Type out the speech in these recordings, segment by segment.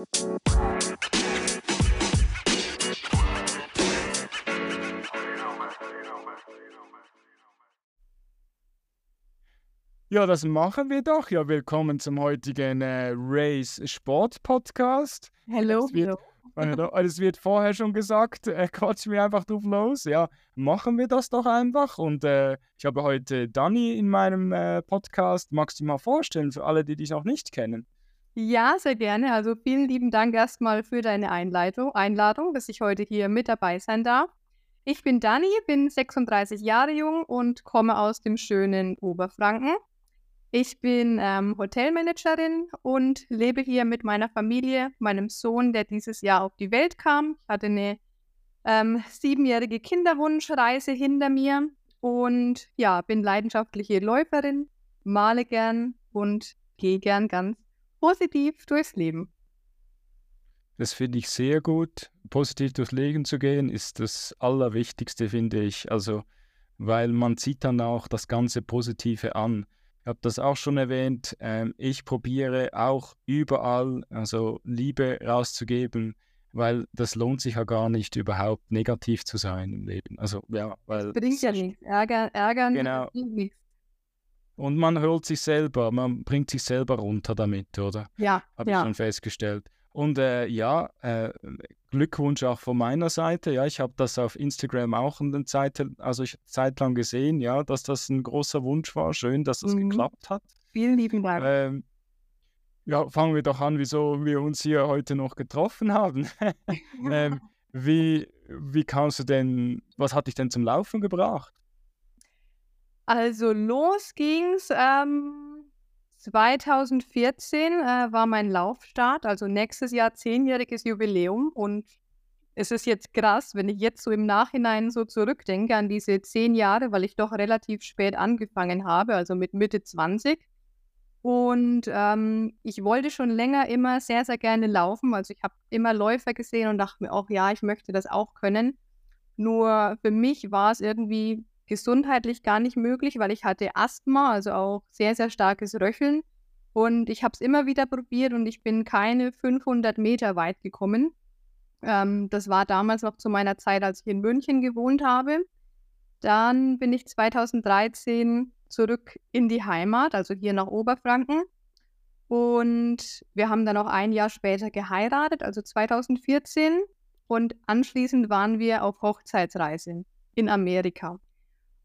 Ja, das machen wir doch. Ja, willkommen zum heutigen äh, Race Sport Podcast. Hallo. Es wird, es wird vorher schon gesagt, äh, quatschen wir einfach drauf los. Ja, machen wir das doch einfach. Und äh, ich habe heute Dani in meinem äh, Podcast. Magst du mal vorstellen für alle, die dich noch nicht kennen? Ja, sehr gerne. Also vielen lieben Dank erstmal für deine Einleitung, Einladung, dass ich heute hier mit dabei sein darf. Ich bin Dani, bin 36 Jahre jung und komme aus dem schönen Oberfranken. Ich bin ähm, Hotelmanagerin und lebe hier mit meiner Familie, meinem Sohn, der dieses Jahr auf die Welt kam. Ich hatte eine ähm, siebenjährige Kinderwunschreise hinter mir und ja, bin leidenschaftliche Läuferin, male gern und gehe gern ganz positiv durchs Leben. Das finde ich sehr gut. Positiv durchs Leben zu gehen ist das Allerwichtigste, finde ich. Also, weil man zieht dann auch das ganze Positive an. Ich habe das auch schon erwähnt. Ähm, ich probiere auch überall also Liebe rauszugeben, weil das lohnt sich ja gar nicht, überhaupt negativ zu sein im Leben. Also ja, weil das bringt ja nichts. Ärger, ärgern genau. bringt nichts. Und man holt sich selber, man bringt sich selber runter damit, oder? Ja. Habe ja. ich schon festgestellt. Und äh, ja, äh, Glückwunsch auch von meiner Seite. Ja, ich habe das auf Instagram auch eine Zeit, also ich, Zeit lang gesehen, ja, dass das ein großer Wunsch war. Schön, dass das mhm. geklappt hat. Vielen lieben Dank. Ähm, ja, fangen wir doch an, wieso wir uns hier heute noch getroffen haben. ähm, wie, wie kamst du denn, was hat dich denn zum Laufen gebracht? Also los ging's. Ähm 2014 äh, war mein Laufstart, also nächstes Jahr zehnjähriges Jubiläum. Und es ist jetzt krass, wenn ich jetzt so im Nachhinein so zurückdenke an diese zehn Jahre, weil ich doch relativ spät angefangen habe, also mit Mitte 20. Und ähm, ich wollte schon länger immer sehr, sehr gerne laufen. Also ich habe immer Läufer gesehen und dachte mir auch, ja, ich möchte das auch können. Nur für mich war es irgendwie gesundheitlich gar nicht möglich, weil ich hatte Asthma, also auch sehr, sehr starkes Röcheln. Und ich habe es immer wieder probiert und ich bin keine 500 Meter weit gekommen. Ähm, das war damals noch zu meiner Zeit, als ich in München gewohnt habe. Dann bin ich 2013 zurück in die Heimat, also hier nach Oberfranken. Und wir haben dann auch ein Jahr später geheiratet, also 2014. Und anschließend waren wir auf Hochzeitsreise in Amerika.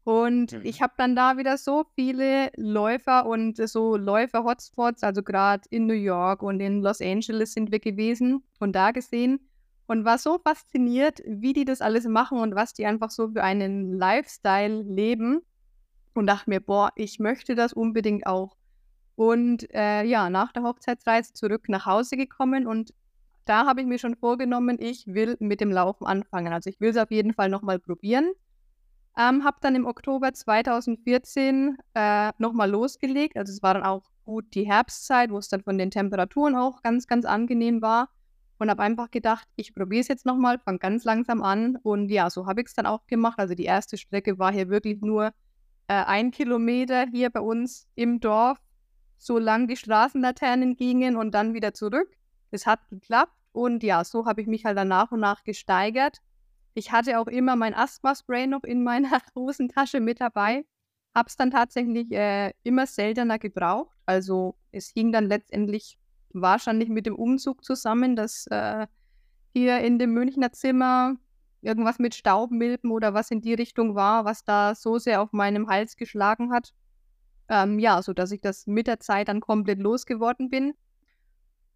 Und mhm. ich habe dann da wieder so viele Läufer und so Läufer-Hotspots, also gerade in New York und in Los Angeles sind wir gewesen und da gesehen und war so fasziniert, wie die das alles machen und was die einfach so für einen Lifestyle leben und dachte mir, boah, ich möchte das unbedingt auch. Und äh, ja, nach der Hochzeitsreise zurück nach Hause gekommen und da habe ich mir schon vorgenommen, ich will mit dem Laufen anfangen. Also ich will es auf jeden Fall nochmal probieren. Ähm, habe dann im Oktober 2014 äh, nochmal losgelegt. Also es war dann auch gut die Herbstzeit, wo es dann von den Temperaturen auch ganz, ganz angenehm war. Und habe einfach gedacht, ich probiere es jetzt nochmal, fange ganz langsam an. Und ja, so habe ich es dann auch gemacht. Also die erste Strecke war hier wirklich nur äh, ein Kilometer hier bei uns im Dorf, solange die Straßenlaternen gingen und dann wieder zurück. Es hat geklappt. Und ja, so habe ich mich halt dann nach und nach gesteigert ich hatte auch immer mein Asthma-Spray noch in meiner Hosentasche mit dabei. Habe es dann tatsächlich äh, immer seltener gebraucht. Also es hing dann letztendlich wahrscheinlich mit dem Umzug zusammen, dass äh, hier in dem Münchner Zimmer irgendwas mit Staubmilben oder was in die Richtung war, was da so sehr auf meinem Hals geschlagen hat. Ähm, ja, sodass ich das mit der Zeit dann komplett losgeworden bin.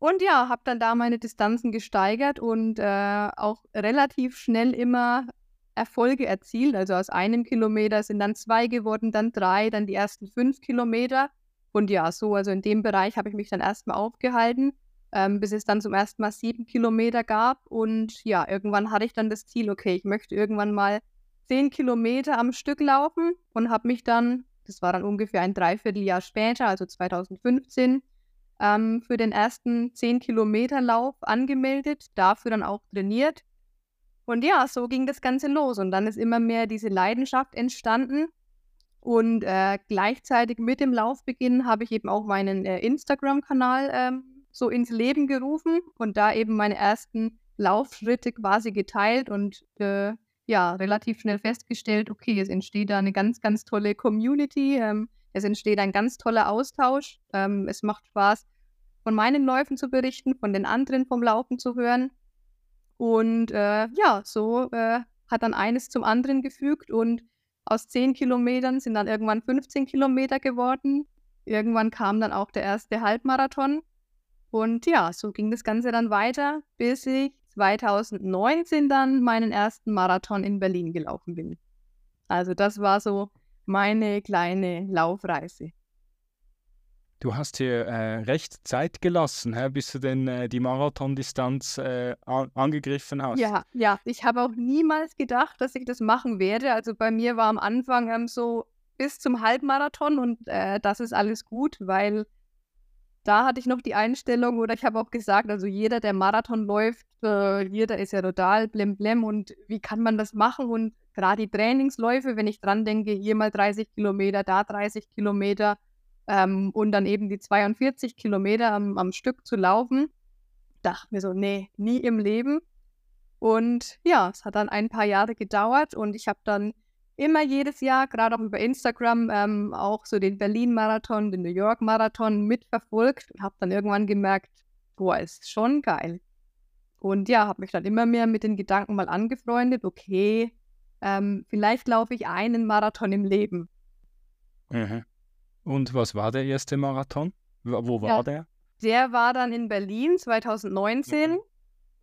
Und ja, habe dann da meine Distanzen gesteigert und äh, auch relativ schnell immer Erfolge erzielt. Also aus einem Kilometer sind dann zwei geworden, dann drei, dann die ersten fünf Kilometer. Und ja, so, also in dem Bereich habe ich mich dann erstmal aufgehalten, ähm, bis es dann zum ersten Mal sieben Kilometer gab. Und ja, irgendwann hatte ich dann das Ziel, okay, ich möchte irgendwann mal zehn Kilometer am Stück laufen und habe mich dann, das war dann ungefähr ein Dreivierteljahr später, also 2015, ähm, für den ersten 10-Kilometer-Lauf angemeldet, dafür dann auch trainiert. Und ja, so ging das Ganze los. Und dann ist immer mehr diese Leidenschaft entstanden. Und äh, gleichzeitig mit dem Laufbeginn habe ich eben auch meinen äh, Instagram-Kanal ähm, so ins Leben gerufen und da eben meine ersten Laufschritte quasi geteilt und äh, ja, relativ schnell festgestellt, okay, es entsteht da eine ganz, ganz tolle Community, ähm, es entsteht ein ganz toller Austausch, ähm, es macht Spaß, von meinen Läufen zu berichten, von den anderen vom Laufen zu hören. Und äh, ja, so äh, hat dann eines zum anderen gefügt und aus 10 Kilometern sind dann irgendwann 15 Kilometer geworden. Irgendwann kam dann auch der erste Halbmarathon. Und ja, so ging das Ganze dann weiter, bis ich 2019 dann meinen ersten Marathon in Berlin gelaufen bin. Also das war so meine kleine Laufreise. Du hast hier äh, recht Zeit gelassen, hä, bis du denn äh, die Marathondistanz äh, angegriffen hast. Ja, ja. Ich habe auch niemals gedacht, dass ich das machen werde. Also bei mir war am Anfang ähm, so bis zum Halbmarathon und äh, das ist alles gut, weil da hatte ich noch die Einstellung oder ich habe auch gesagt, also jeder, der Marathon läuft, äh, jeder ist ja total blem blem und wie kann man das machen und gerade die Trainingsläufe, wenn ich dran denke, hier mal 30 Kilometer, da 30 Kilometer, ähm, und dann eben die 42 Kilometer am, am Stück zu laufen, dachte mir so, nee, nie im Leben. Und ja, es hat dann ein paar Jahre gedauert und ich habe dann immer jedes Jahr, gerade auch über Instagram, ähm, auch so den Berlin-Marathon, den New York-Marathon mitverfolgt und habe dann irgendwann gemerkt, boah, ist schon geil. Und ja, habe mich dann immer mehr mit den Gedanken mal angefreundet, okay, ähm, vielleicht laufe ich einen Marathon im Leben. Mhm. Und was war der erste Marathon? Wo war ja, der? Der war dann in Berlin 2019 mhm.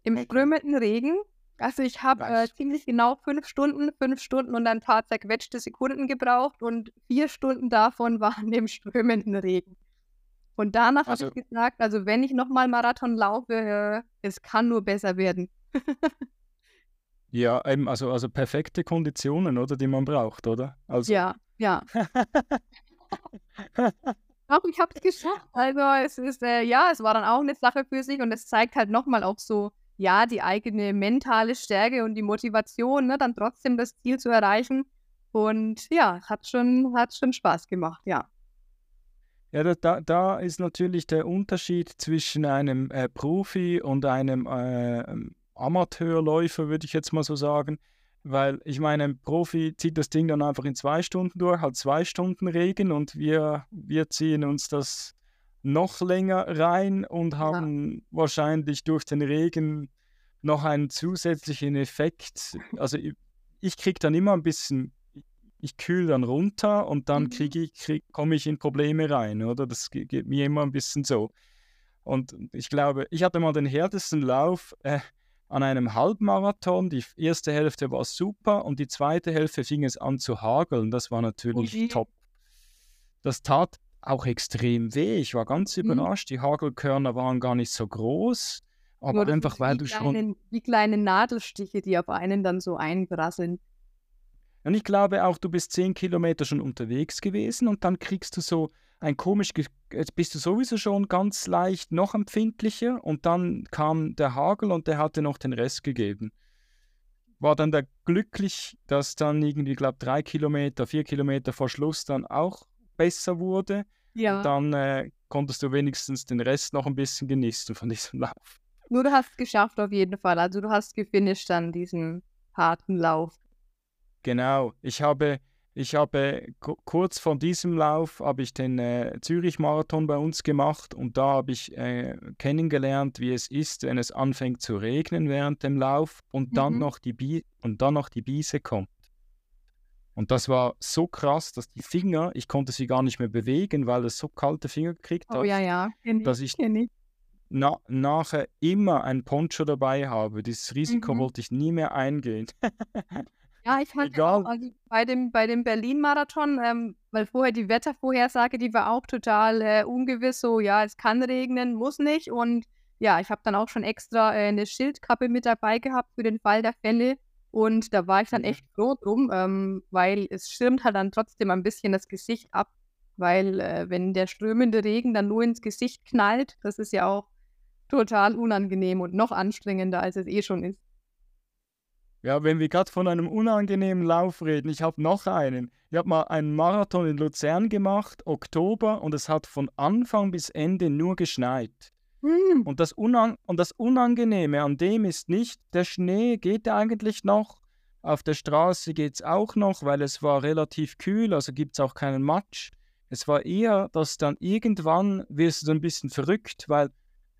im strömenden Regen. Also ich habe äh, ziemlich genau fünf Stunden, fünf Stunden und ein paar zerquetschte Sekunden gebraucht und vier Stunden davon waren im strömenden Regen. Und danach also, habe ich gesagt, also wenn ich nochmal Marathon laufe, äh, es kann nur besser werden. ja, eben, also, also perfekte Konditionen, oder, die man braucht, oder? Also, ja, ja. Doch, ich habe es geschafft. Also es ist, äh, ja, es war dann auch eine Sache für sich und es zeigt halt nochmal auch so, ja, die eigene mentale Stärke und die Motivation, ne, dann trotzdem das Ziel zu erreichen. Und ja, hat schon, hat schon Spaß gemacht, ja. Ja, da, da ist natürlich der Unterschied zwischen einem äh, Profi und einem äh, Amateurläufer, würde ich jetzt mal so sagen. Weil ich meine, ein Profi zieht das Ding dann einfach in zwei Stunden durch, hat zwei Stunden Regen und wir, wir ziehen uns das noch länger rein und haben ja. wahrscheinlich durch den Regen noch einen zusätzlichen Effekt. Also ich, ich kriege dann immer ein bisschen, ich kühle dann runter und dann mhm. kriege ich, krieg, komme ich in Probleme rein, oder? Das geht mir immer ein bisschen so. Und ich glaube, ich hatte mal den härtesten Lauf. Äh, an einem Halbmarathon. Die erste Hälfte war super und die zweite Hälfte fing es an zu hageln. Das war natürlich okay. top. Das tat auch extrem weh. Ich war ganz mhm. überrascht. Die Hagelkörner waren gar nicht so groß. Aber Nur einfach, weil du kleinen, schon. Wie kleine Nadelstiche, die auf einen dann so einbrasseln. Und ich glaube auch, du bist zehn Kilometer schon unterwegs gewesen und dann kriegst du so ein komisch, jetzt bist du sowieso schon ganz leicht noch empfindlicher und dann kam der Hagel und der hatte noch den Rest gegeben. War dann da glücklich, dass dann irgendwie, glaube drei Kilometer, vier Kilometer vor Schluss dann auch besser wurde. Ja. Und dann äh, konntest du wenigstens den Rest noch ein bisschen genießen von diesem Lauf. Nur du hast es geschafft auf jeden Fall. Also du hast gefinisht dann diesen harten Lauf. Genau. Ich habe ich habe kurz vor diesem Lauf habe ich den äh, Zürich-Marathon bei uns gemacht und da habe ich äh, kennengelernt, wie es ist, wenn es anfängt zu regnen während dem Lauf und dann mhm. noch die Bi und dann noch die Biese kommt. Und das war so krass, dass die Finger, ich konnte sie gar nicht mehr bewegen, weil es so kalte Finger gekriegt hat, oh, ja, ja. Kenn dass ich, ich. Na, nachher immer ein Poncho dabei habe. Dieses Risiko mhm. wollte ich nie mehr eingehen. Ja, ich fand Egal. auch, also bei dem, bei dem Berlin-Marathon, ähm, weil vorher die Wettervorhersage, die war auch total äh, ungewiss, so ja, es kann regnen, muss nicht. Und ja, ich habe dann auch schon extra äh, eine Schildkappe mit dabei gehabt für den Fall der Fälle. Und da war ich dann mhm. echt froh drum, ähm, weil es schirmt halt dann trotzdem ein bisschen das Gesicht ab. Weil äh, wenn der strömende Regen dann nur ins Gesicht knallt, das ist ja auch total unangenehm und noch anstrengender, als es eh schon ist. Ja, wenn wir gerade von einem unangenehmen Lauf reden, ich habe noch einen. Ich habe mal einen Marathon in Luzern gemacht, Oktober, und es hat von Anfang bis Ende nur geschneit. Mhm. Und, das und das Unangenehme an dem ist nicht, der Schnee geht eigentlich noch. Auf der Straße geht es auch noch, weil es war relativ kühl, also gibt es auch keinen Matsch. Es war eher, dass dann irgendwann wirst du ein bisschen verrückt, weil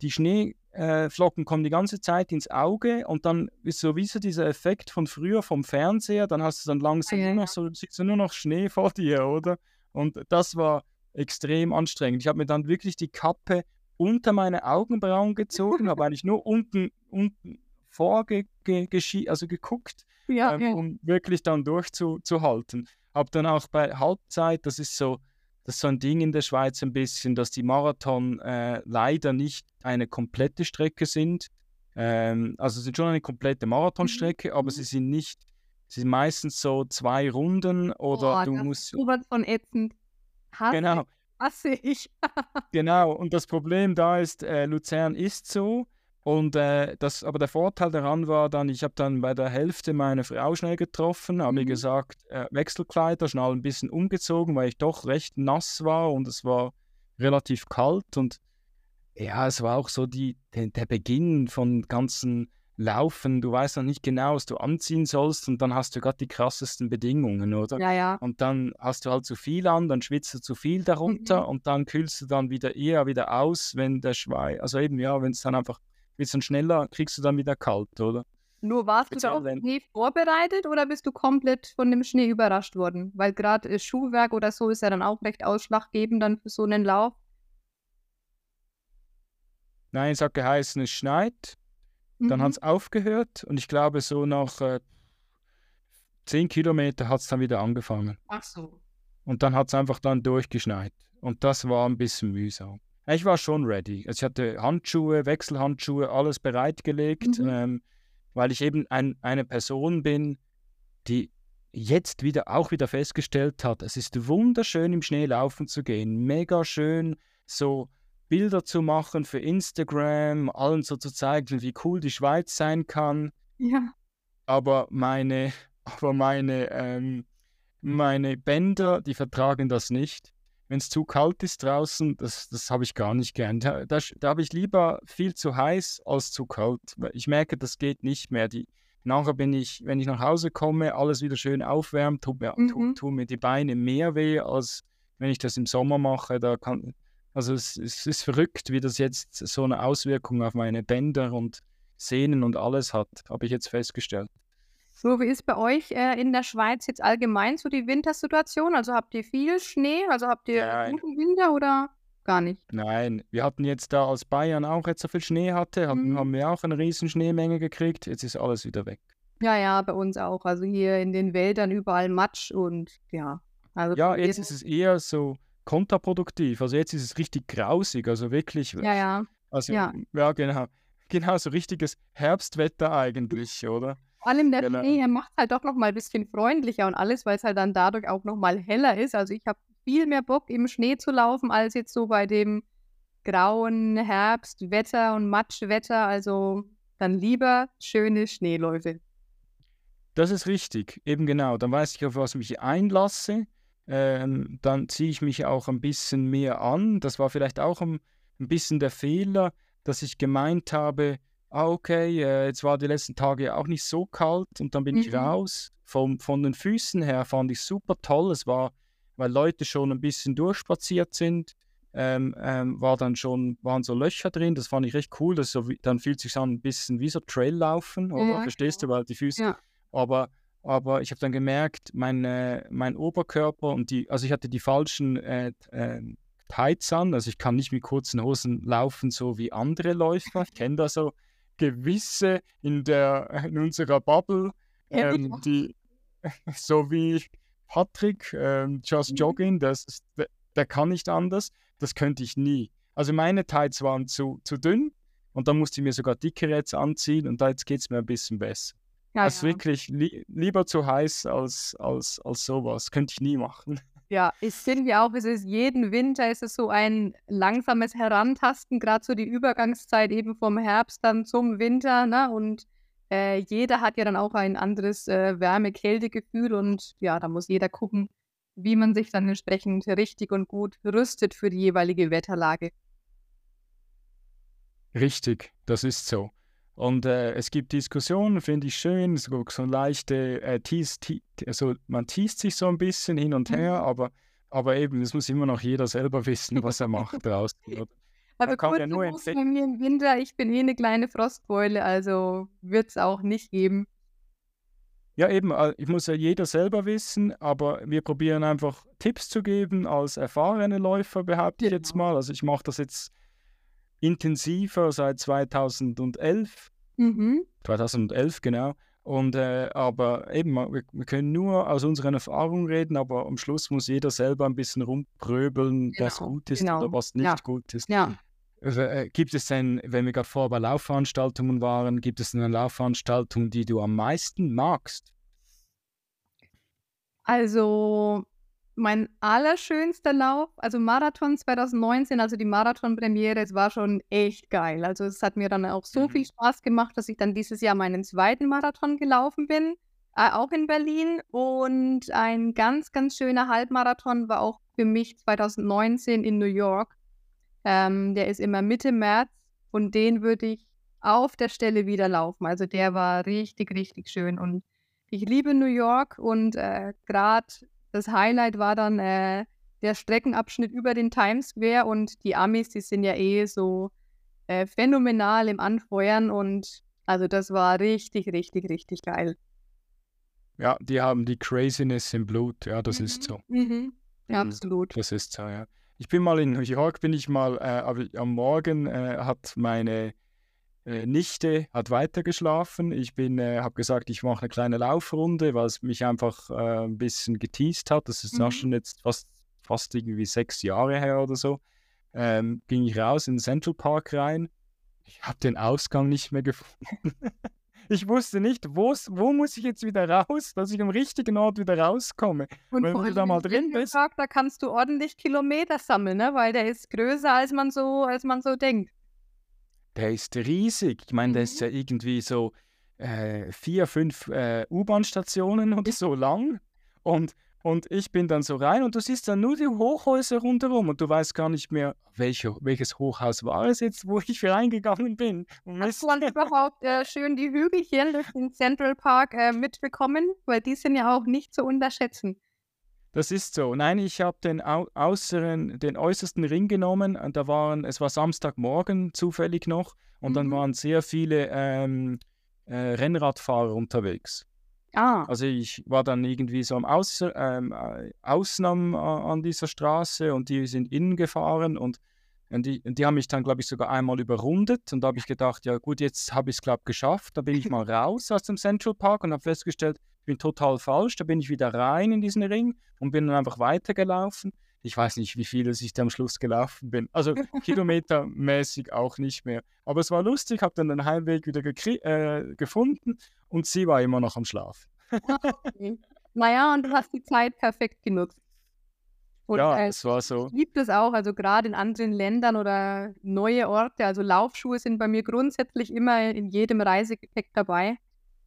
die Schneeflocken kommen die ganze Zeit ins Auge und dann ist so wie so dieser Effekt von früher vom Fernseher, dann hast du dann langsam ja, nur noch so, siehst du nur noch Schnee vor dir, oder? Und das war extrem anstrengend. Ich habe mir dann wirklich die Kappe unter meine Augenbrauen gezogen, habe eigentlich nur unten, unten vorge also geguckt, ja, ähm, ja. um wirklich dann durchzuhalten. Habe dann auch bei Halbzeit, das ist so, das ist so ein Ding in der Schweiz ein bisschen, dass die Marathon äh, leider nicht eine komplette Strecke sind. Ähm, also es sind schon eine komplette Marathonstrecke, mhm. aber sie sind nicht, sie sind meistens so zwei Runden oder oh, du musst. Sowas von ätzend. Hasse, genau. Hasse ich. genau, und das Problem da ist, äh, Luzern ist so. Und äh, das, aber der Vorteil daran war dann, ich habe dann bei der Hälfte meine Frau schnell getroffen, habe mhm. ihr gesagt, äh, Wechselkleider, schnell ein bisschen umgezogen, weil ich doch recht nass war und es war relativ kalt. Und ja, es war auch so die, der, der Beginn von ganzen Laufen. Du weißt noch nicht genau, was du anziehen sollst und dann hast du gerade die krassesten Bedingungen, oder? Ja, ja. Und dann hast du halt zu viel an, dann schwitzt du zu viel darunter mhm. und dann kühlst du dann wieder eher wieder aus, wenn der Schweiß, also eben ja, wenn es dann einfach bisschen schneller, kriegst du dann wieder kalt, oder? Nur warst du da auf Schnee vorbereitet oder bist du komplett von dem Schnee überrascht worden? Weil gerade äh, Schuhwerk oder so ist ja dann auch recht ausschlaggebend dann für so einen Lauf. Nein, es hat geheißen, es schneit. Mhm. Dann hat es aufgehört und ich glaube, so nach äh, 10 Kilometer hat es dann wieder angefangen. Ach so. Und dann hat es einfach dann durchgeschneit. Und das war ein bisschen mühsam. Ich war schon ready. Also ich hatte Handschuhe, Wechselhandschuhe, alles bereitgelegt, mhm. ähm, weil ich eben ein, eine Person bin, die jetzt wieder auch wieder festgestellt hat, es ist wunderschön im Schnee laufen zu gehen, mega schön so Bilder zu machen für Instagram, allen so zu zeigen, wie cool die Schweiz sein kann. Ja. Aber meine, aber meine, ähm, meine Bänder, die vertragen das nicht wenn es zu kalt ist draußen, das, das habe ich gar nicht gern. Da, da, da habe ich lieber viel zu heiß als zu kalt. Ich merke, das geht nicht mehr. Die, nachher bin ich, wenn ich nach Hause komme, alles wieder schön aufwärmt, tut mir, mhm. tut, tut mir die Beine mehr weh, als wenn ich das im Sommer mache. Da kann, also es, es ist verrückt, wie das jetzt so eine Auswirkung auf meine Bänder und Sehnen und alles hat, habe ich jetzt festgestellt. So, wie ist bei euch äh, in der Schweiz jetzt allgemein so die Wintersituation? Also habt ihr viel Schnee? Also habt ihr Nein. guten Winter oder gar nicht? Nein, wir hatten jetzt da, als Bayern auch jetzt so viel Schnee hatte, hatten, mhm. haben wir auch eine riesen Schneemenge gekriegt. Jetzt ist alles wieder weg. Ja, ja, bei uns auch. Also hier in den Wäldern überall Matsch und ja. Also ja, jetzt ist es eher so kontraproduktiv. Also jetzt ist es richtig grausig, also wirklich. Ja, ja. Also ja, ja genau. Genau, so richtiges Herbstwetter eigentlich, oder? Vor allem der genau. Schnee, macht es halt doch noch mal ein bisschen freundlicher und alles, weil es halt dann dadurch auch noch mal heller ist. Also ich habe viel mehr Bock im Schnee zu laufen als jetzt so bei dem grauen Herbstwetter und Matschwetter. Also dann lieber schöne Schneeläufe. Das ist richtig, eben genau. Dann weiß ich, auf was ich mich einlasse. Ähm, dann ziehe ich mich auch ein bisschen mehr an. Das war vielleicht auch ein, ein bisschen der Fehler, dass ich gemeint habe, ah, okay, äh, jetzt war die letzten Tage auch nicht so kalt und dann bin mhm. ich raus. Vom, von den Füßen her fand ich super toll. Es war, weil Leute schon ein bisschen durchspaziert sind, ähm, ähm, war dann schon, waren so Löcher drin. Das fand ich recht cool. Das so, dann fühlt sich an ein bisschen wie so Traillaufen, oder? Ja, Verstehst du, weil die Füße. Ja. Aber, aber ich habe dann gemerkt, mein, äh, mein Oberkörper und die, also ich hatte die falschen äh, äh, Tights an, also ich kann nicht mit kurzen Hosen laufen, so wie andere Läufer. Ich kenne das so gewisse in, der, in unserer Bubble, ähm, die so wie Patrick, ähm, Just mhm. Jogging, das ist, der, der, kann nicht anders. Das könnte ich nie. Also meine Tights waren zu, zu dünn und dann musste ich mir sogar dickere jetzt anziehen und da jetzt geht es mir ein bisschen besser. Ja, also ja. wirklich li lieber zu heiß als, als, als sowas. Könnte ich nie machen. Ja, ich finde auch, es ist jeden Winter ist es so ein langsames Herantasten, gerade so die Übergangszeit eben vom Herbst dann zum Winter, ne? Und äh, jeder hat ja dann auch ein anderes äh, Wärme-Kälte-Gefühl und ja, da muss jeder gucken, wie man sich dann entsprechend richtig und gut rüstet für die jeweilige Wetterlage. Richtig, das ist so. Und äh, es gibt Diskussionen, finde ich schön, so, so leichte, äh, tease, tease, also man teast sich so ein bisschen hin und her, mhm. aber, aber eben, es muss immer noch jeder selber wissen, was er macht draußen. Oder? Also kurz ja nur bei mir im Winter, ich bin eh eine kleine Frostbeule, also wird es auch nicht geben. Ja, eben, äh, ich muss ja jeder selber wissen, aber wir probieren einfach Tipps zu geben als erfahrene Läufer, behaupte genau. ich jetzt genau. mal. Also ich mache das jetzt intensiver seit 2011. Mhm. 2011, genau. Und äh, aber eben, wir, wir, können nur aus unseren Erfahrungen reden, aber am Schluss muss jeder selber ein bisschen rumpröbeln, genau. was gut ist genau. oder was nicht ja. gut ist. Ja. Also, äh, gibt es denn, wenn wir gerade vorher bei Laufveranstaltungen waren, gibt es eine Laufveranstaltung, die du am meisten magst? Also mein allerschönster Lauf, also Marathon 2019, also die Marathon-Premiere, es war schon echt geil. Also es hat mir dann auch so mhm. viel Spaß gemacht, dass ich dann dieses Jahr meinen zweiten Marathon gelaufen bin, äh, auch in Berlin. Und ein ganz, ganz schöner Halbmarathon war auch für mich 2019 in New York. Ähm, der ist immer Mitte März und den würde ich auf der Stelle wieder laufen. Also der war richtig, richtig schön. Und ich liebe New York und äh, gerade das Highlight war dann äh, der Streckenabschnitt über den Times Square und die Amis, die sind ja eh so äh, phänomenal im Anfeuern und also das war richtig, richtig, richtig geil. Ja, die haben die Craziness im Blut, ja, das mhm. ist so. Mhm. Ja, absolut. Das ist so, ja. Ich bin mal in New York, bin ich mal, äh, am Morgen äh, hat meine Nichte hat weitergeschlafen. Ich bin, äh, habe gesagt, ich mache eine kleine Laufrunde, weil es mich einfach äh, ein bisschen geteased hat. Das ist mhm. schon jetzt fast, fast irgendwie sechs Jahre her oder so. Ähm, ging ich raus in den Central Park rein. Ich habe den Ausgang nicht mehr gefunden. ich wusste nicht, wo muss ich jetzt wieder raus, dass ich am richtigen Ort wieder rauskomme. Und Wenn du da mal drin bist. Park, da kannst du ordentlich Kilometer sammeln, ne? weil der ist größer, als man so, als man so denkt der ist riesig. Ich meine, der ist mhm. ja irgendwie so äh, vier, fünf äh, U-Bahn-Stationen oder so lang. Und, und ich bin dann so rein und du siehst dann nur die Hochhäuser rundherum und du weißt gar nicht mehr, welche, welches Hochhaus war es jetzt, wo ich reingegangen bin. Hast du überhaupt äh, schön die Hügelchen durch den Central Park äh, mitbekommen? Weil die sind ja auch nicht zu unterschätzen. Das ist so. Nein, ich habe den, äußeren, den äußersten Ring genommen. Und da waren, es war Samstagmorgen zufällig noch. Und mhm. dann waren sehr viele ähm, äh, Rennradfahrer unterwegs. Ah. Also ich war dann irgendwie so am Aus, ähm, äh, Ausnahmen äh, an dieser Straße und die sind innen gefahren und, und, die, und die haben mich dann, glaube ich, sogar einmal überrundet und da habe ich gedacht, ja gut, jetzt habe ich es, glaube ich, geschafft. Da bin ich mal raus aus dem Central Park und habe festgestellt, bin total falsch. Da bin ich wieder rein in diesen Ring und bin dann einfach weitergelaufen. Ich weiß nicht, wie viele ich da am Schluss gelaufen bin. Also kilometermäßig auch nicht mehr. Aber es war lustig, habe dann den Heimweg wieder äh, gefunden und sie war immer noch am Schlafen. okay. Naja, und du hast die Zeit perfekt genutzt. Und, ja, äh, es war so. Liebe das auch, also gerade in anderen Ländern oder neue Orte. Also Laufschuhe sind bei mir grundsätzlich immer in jedem Reisegepäck dabei.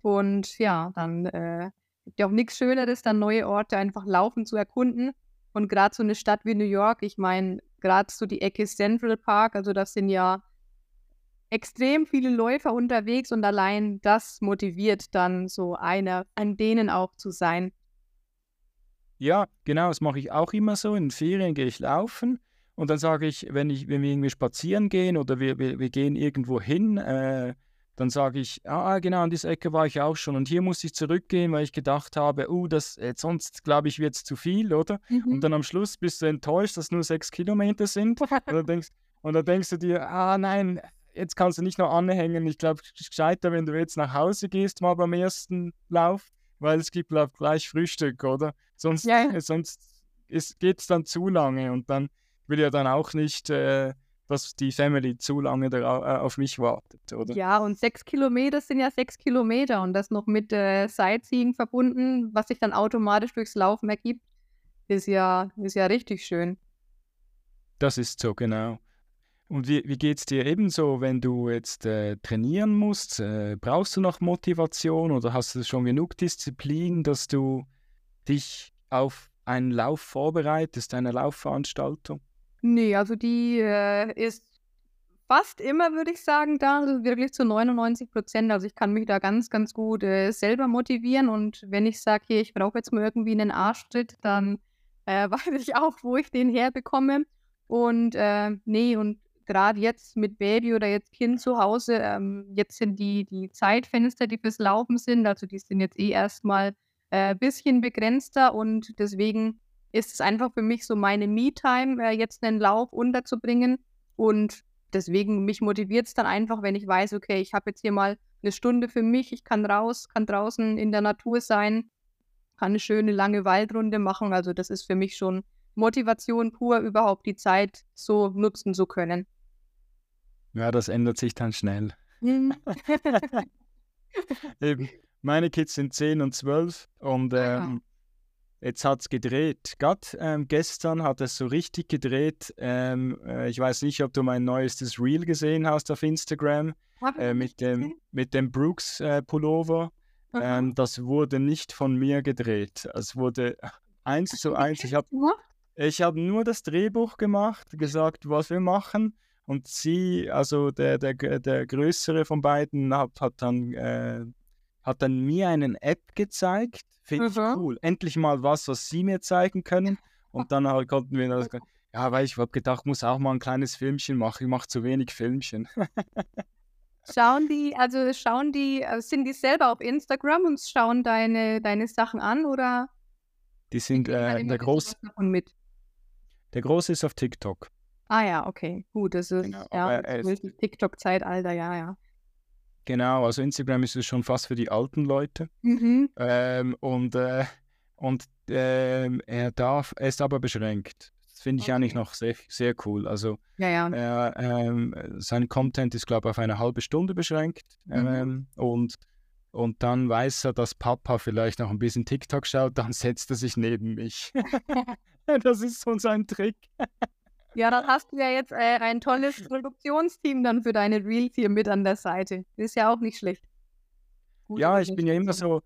Und ja, dann äh, gibt ja auch nichts Schöneres, dann neue Orte einfach laufen zu erkunden. Und gerade so eine Stadt wie New York, ich meine, gerade so die Ecke Central Park, also das sind ja extrem viele Läufer unterwegs und allein das motiviert dann so einer an denen auch zu sein. Ja, genau, das mache ich auch immer so. In Ferien gehe ich laufen und dann sage ich, wenn, ich, wenn wir irgendwie spazieren gehen oder wir, wir, wir gehen irgendwo hin, äh, dann sage ich, ah, genau, an dieser Ecke war ich auch schon. Und hier muss ich zurückgehen, weil ich gedacht habe, uh, das, jetzt, sonst glaube ich, wird es zu viel, oder? Mhm. Und dann am Schluss bist du enttäuscht, dass es nur sechs Kilometer sind. und, dann denkst, und dann denkst du dir, ah, nein, jetzt kannst du nicht noch anhängen. Ich glaube, es ist gescheiter, wenn du jetzt nach Hause gehst, mal beim ersten Lauf, weil es gibt, glaube gleich Frühstück, oder? Sonst, ja. sonst geht es dann zu lange und dann will ja dann auch nicht. Äh, dass die Family zu lange da, äh, auf mich wartet, oder? Ja, und sechs Kilometer sind ja sechs Kilometer und das noch mit äh, Sightseeing verbunden, was sich dann automatisch durchs Laufen ergibt, ist ja, ist ja richtig schön. Das ist so, genau. Und wie, wie geht es dir ebenso, wenn du jetzt äh, trainieren musst? Äh, brauchst du noch Motivation oder hast du schon genug Disziplin, dass du dich auf einen Lauf vorbereitest, eine Laufveranstaltung? Nee, also die äh, ist fast immer, würde ich sagen, da, also wirklich zu 99 Prozent. Also ich kann mich da ganz, ganz gut äh, selber motivieren und wenn ich sage, hier, ich brauche jetzt mal irgendwie einen Arschtritt, dann äh, weiß ich auch, wo ich den herbekomme. Und äh, nee, und gerade jetzt mit Baby oder jetzt Kind zu Hause, ähm, jetzt sind die, die Zeitfenster, die fürs Laufen sind, also die sind jetzt eh erstmal ein äh, bisschen begrenzter und deswegen ist es einfach für mich so meine Me-Time, äh, jetzt einen Lauf unterzubringen und deswegen mich motiviert es dann einfach, wenn ich weiß, okay, ich habe jetzt hier mal eine Stunde für mich, ich kann raus, kann draußen in der Natur sein, kann eine schöne lange Waldrunde machen. Also das ist für mich schon Motivation pur, überhaupt die Zeit so nutzen zu können. Ja, das ändert sich dann schnell. Mhm. Eben, meine Kids sind 10 und 12 und ähm, jetzt hat es gedreht. Gerade ähm, gestern hat es so richtig gedreht. Ähm, äh, ich weiß nicht, ob du mein neuestes Reel gesehen hast auf Instagram äh, mit, dem, mit dem Brooks äh, Pullover. Ähm, das wurde nicht von mir gedreht. Es wurde eins zu eins. Ich habe ich hab nur das Drehbuch gemacht, gesagt, was wir machen. Und sie, also der, der, der größere von beiden, hat, hat, dann, äh, hat dann mir einen App gezeigt. Finde ich mhm. cool. Endlich mal was, was sie mir zeigen können. Und dann halt konnten wir das. Ja, weil ich habe gedacht, muss auch mal ein kleines Filmchen machen. Ich mache zu wenig Filmchen. Schauen die, also schauen die, äh, sind die selber auf Instagram und schauen deine, deine Sachen an oder? Die sind äh, der Groß. Mit? Der Große ist auf TikTok. Ah ja, okay, gut, das ist genau, ja TikTok-Zeitalter, ja, ja. Genau, also Instagram ist es schon fast für die alten Leute. Mhm. Ähm, und äh, und ähm, er darf, er ist aber beschränkt. Das finde ich okay. eigentlich noch sehr, sehr cool. Also ja, ja. Er, ähm, sein Content ist, glaube ich, auf eine halbe Stunde beschränkt. Mhm. Ähm, und, und dann weiß er, dass Papa vielleicht noch ein bisschen TikTok schaut, dann setzt er sich neben mich. das ist so sein Trick. Ja, dann hast du ja jetzt äh, ein tolles Produktionsteam dann für deine Reels hier mit an der Seite. Ist ja auch nicht schlecht. Gut, ja, ich bin ja immer so,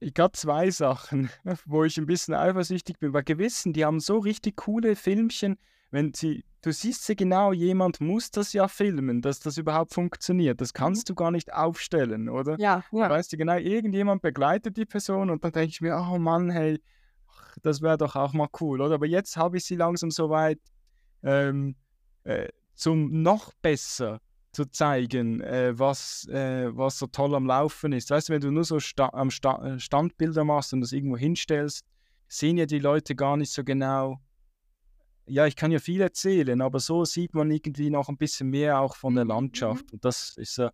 ich habe zwei Sachen, wo ich ein bisschen eifersüchtig bin. Bei gewissen, die haben so richtig coole Filmchen, wenn sie, du siehst sie genau, jemand muss das ja filmen, dass das überhaupt funktioniert. Das kannst mhm. du gar nicht aufstellen, oder? Ja, ja. Weißt du genau, irgendjemand begleitet die Person und dann denke ich mir, oh Mann, hey, das wäre doch auch mal cool, oder? Aber jetzt habe ich sie langsam so weit, ähm, äh, zum noch besser zu zeigen, äh, was, äh, was so toll am Laufen ist. Weißt du, wenn du nur so sta am sta äh, Standbilder machst und das irgendwo hinstellst, sehen ja die Leute gar nicht so genau. Ja, ich kann ja viel erzählen, aber so sieht man irgendwie noch ein bisschen mehr auch von der mhm, Landschaft. Mhm. Und das ist ja,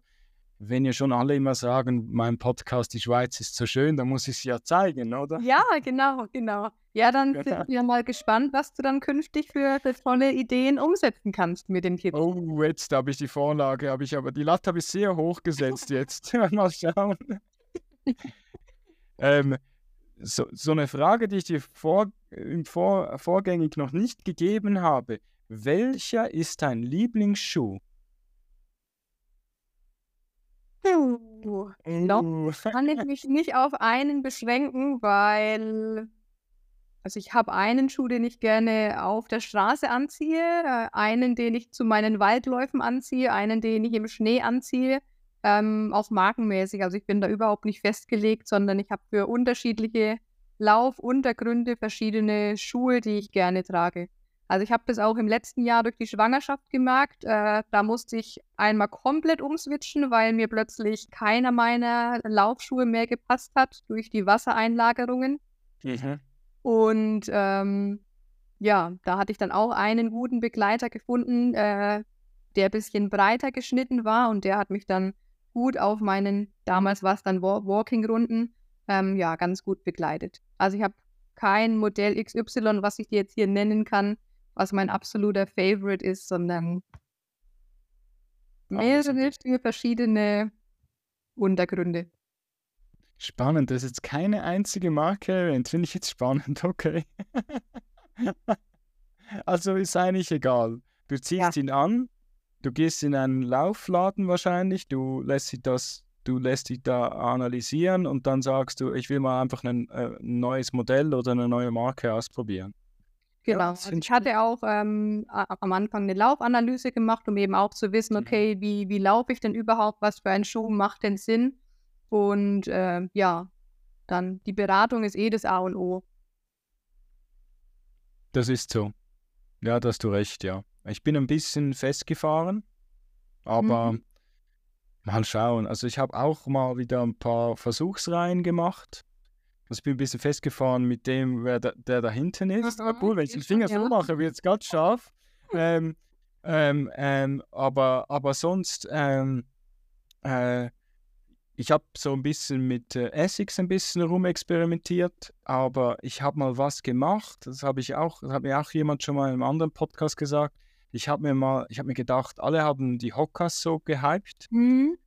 wenn ja schon alle immer sagen, mein Podcast, die Schweiz ist so schön, dann muss ich es ja zeigen, oder? Ja, genau, genau. Ja, dann sind wir mal gespannt, was du dann künftig für, für tolle Ideen umsetzen kannst mit den Kids. Oh, jetzt habe ich die Vorlage, habe ich aber die Latte habe ich sehr hoch gesetzt jetzt. mal schauen. ähm, so, so, eine Frage, die ich dir vor, vor, vorgängig noch nicht gegeben habe. Welcher ist dein Lieblingsschuh? Noch kann ich mich nicht auf einen beschränken, weil also ich habe einen Schuh, den ich gerne auf der Straße anziehe, äh, einen, den ich zu meinen Waldläufen anziehe, einen, den ich im Schnee anziehe, ähm, auch markenmäßig. Also ich bin da überhaupt nicht festgelegt, sondern ich habe für unterschiedliche Laufuntergründe verschiedene Schuhe, die ich gerne trage. Also ich habe das auch im letzten Jahr durch die Schwangerschaft gemerkt. Äh, da musste ich einmal komplett umswitchen, weil mir plötzlich keiner meiner Laufschuhe mehr gepasst hat durch die Wassereinlagerungen. Mhm. Und ähm, ja, da hatte ich dann auch einen guten Begleiter gefunden, äh, der ein bisschen breiter geschnitten war und der hat mich dann gut auf meinen, damals war es dann Walking-Runden, ähm, ja, ganz gut begleitet. Also ich habe kein Modell XY, was ich dir jetzt hier nennen kann, was mein absoluter Favorite ist, sondern mehrere verschiedene Untergründe. Spannend, das ist jetzt keine einzige Marke erwähnt. Finde ich jetzt spannend, okay. also ist eigentlich egal. Du ziehst ja. ihn an, du gehst in einen Laufladen wahrscheinlich, du lässt dich das, du lässt dich da analysieren und dann sagst du, ich will mal einfach ein, äh, ein neues Modell oder eine neue Marke ausprobieren. Genau. Also ich hatte auch ähm, am Anfang eine Laufanalyse gemacht, um eben auch zu wissen, mhm. okay, wie, wie laufe ich denn überhaupt, was für ein Schuh macht denn Sinn? Und äh, ja, dann die Beratung ist eh das A und O. Das ist so. Ja, da hast du recht, ja. Ich bin ein bisschen festgefahren, aber mhm. mal schauen. Also ich habe auch mal wieder ein paar Versuchsreihen gemacht. Also ich bin ein bisschen festgefahren mit dem, wer da, der da hinten ist. Mhm. Obwohl, wenn ich den Finger so mache, wird es ganz scharf. Ähm, ähm, ähm, aber, aber sonst, ähm, äh, ich habe so ein bisschen mit äh, Essex ein bisschen rumexperimentiert, aber ich habe mal was gemacht. Das habe ich auch, das hat mir auch jemand schon mal in einem anderen Podcast gesagt. Ich habe mir mal, ich habe mir gedacht, alle haben die Hockers so gehypt. Mhm.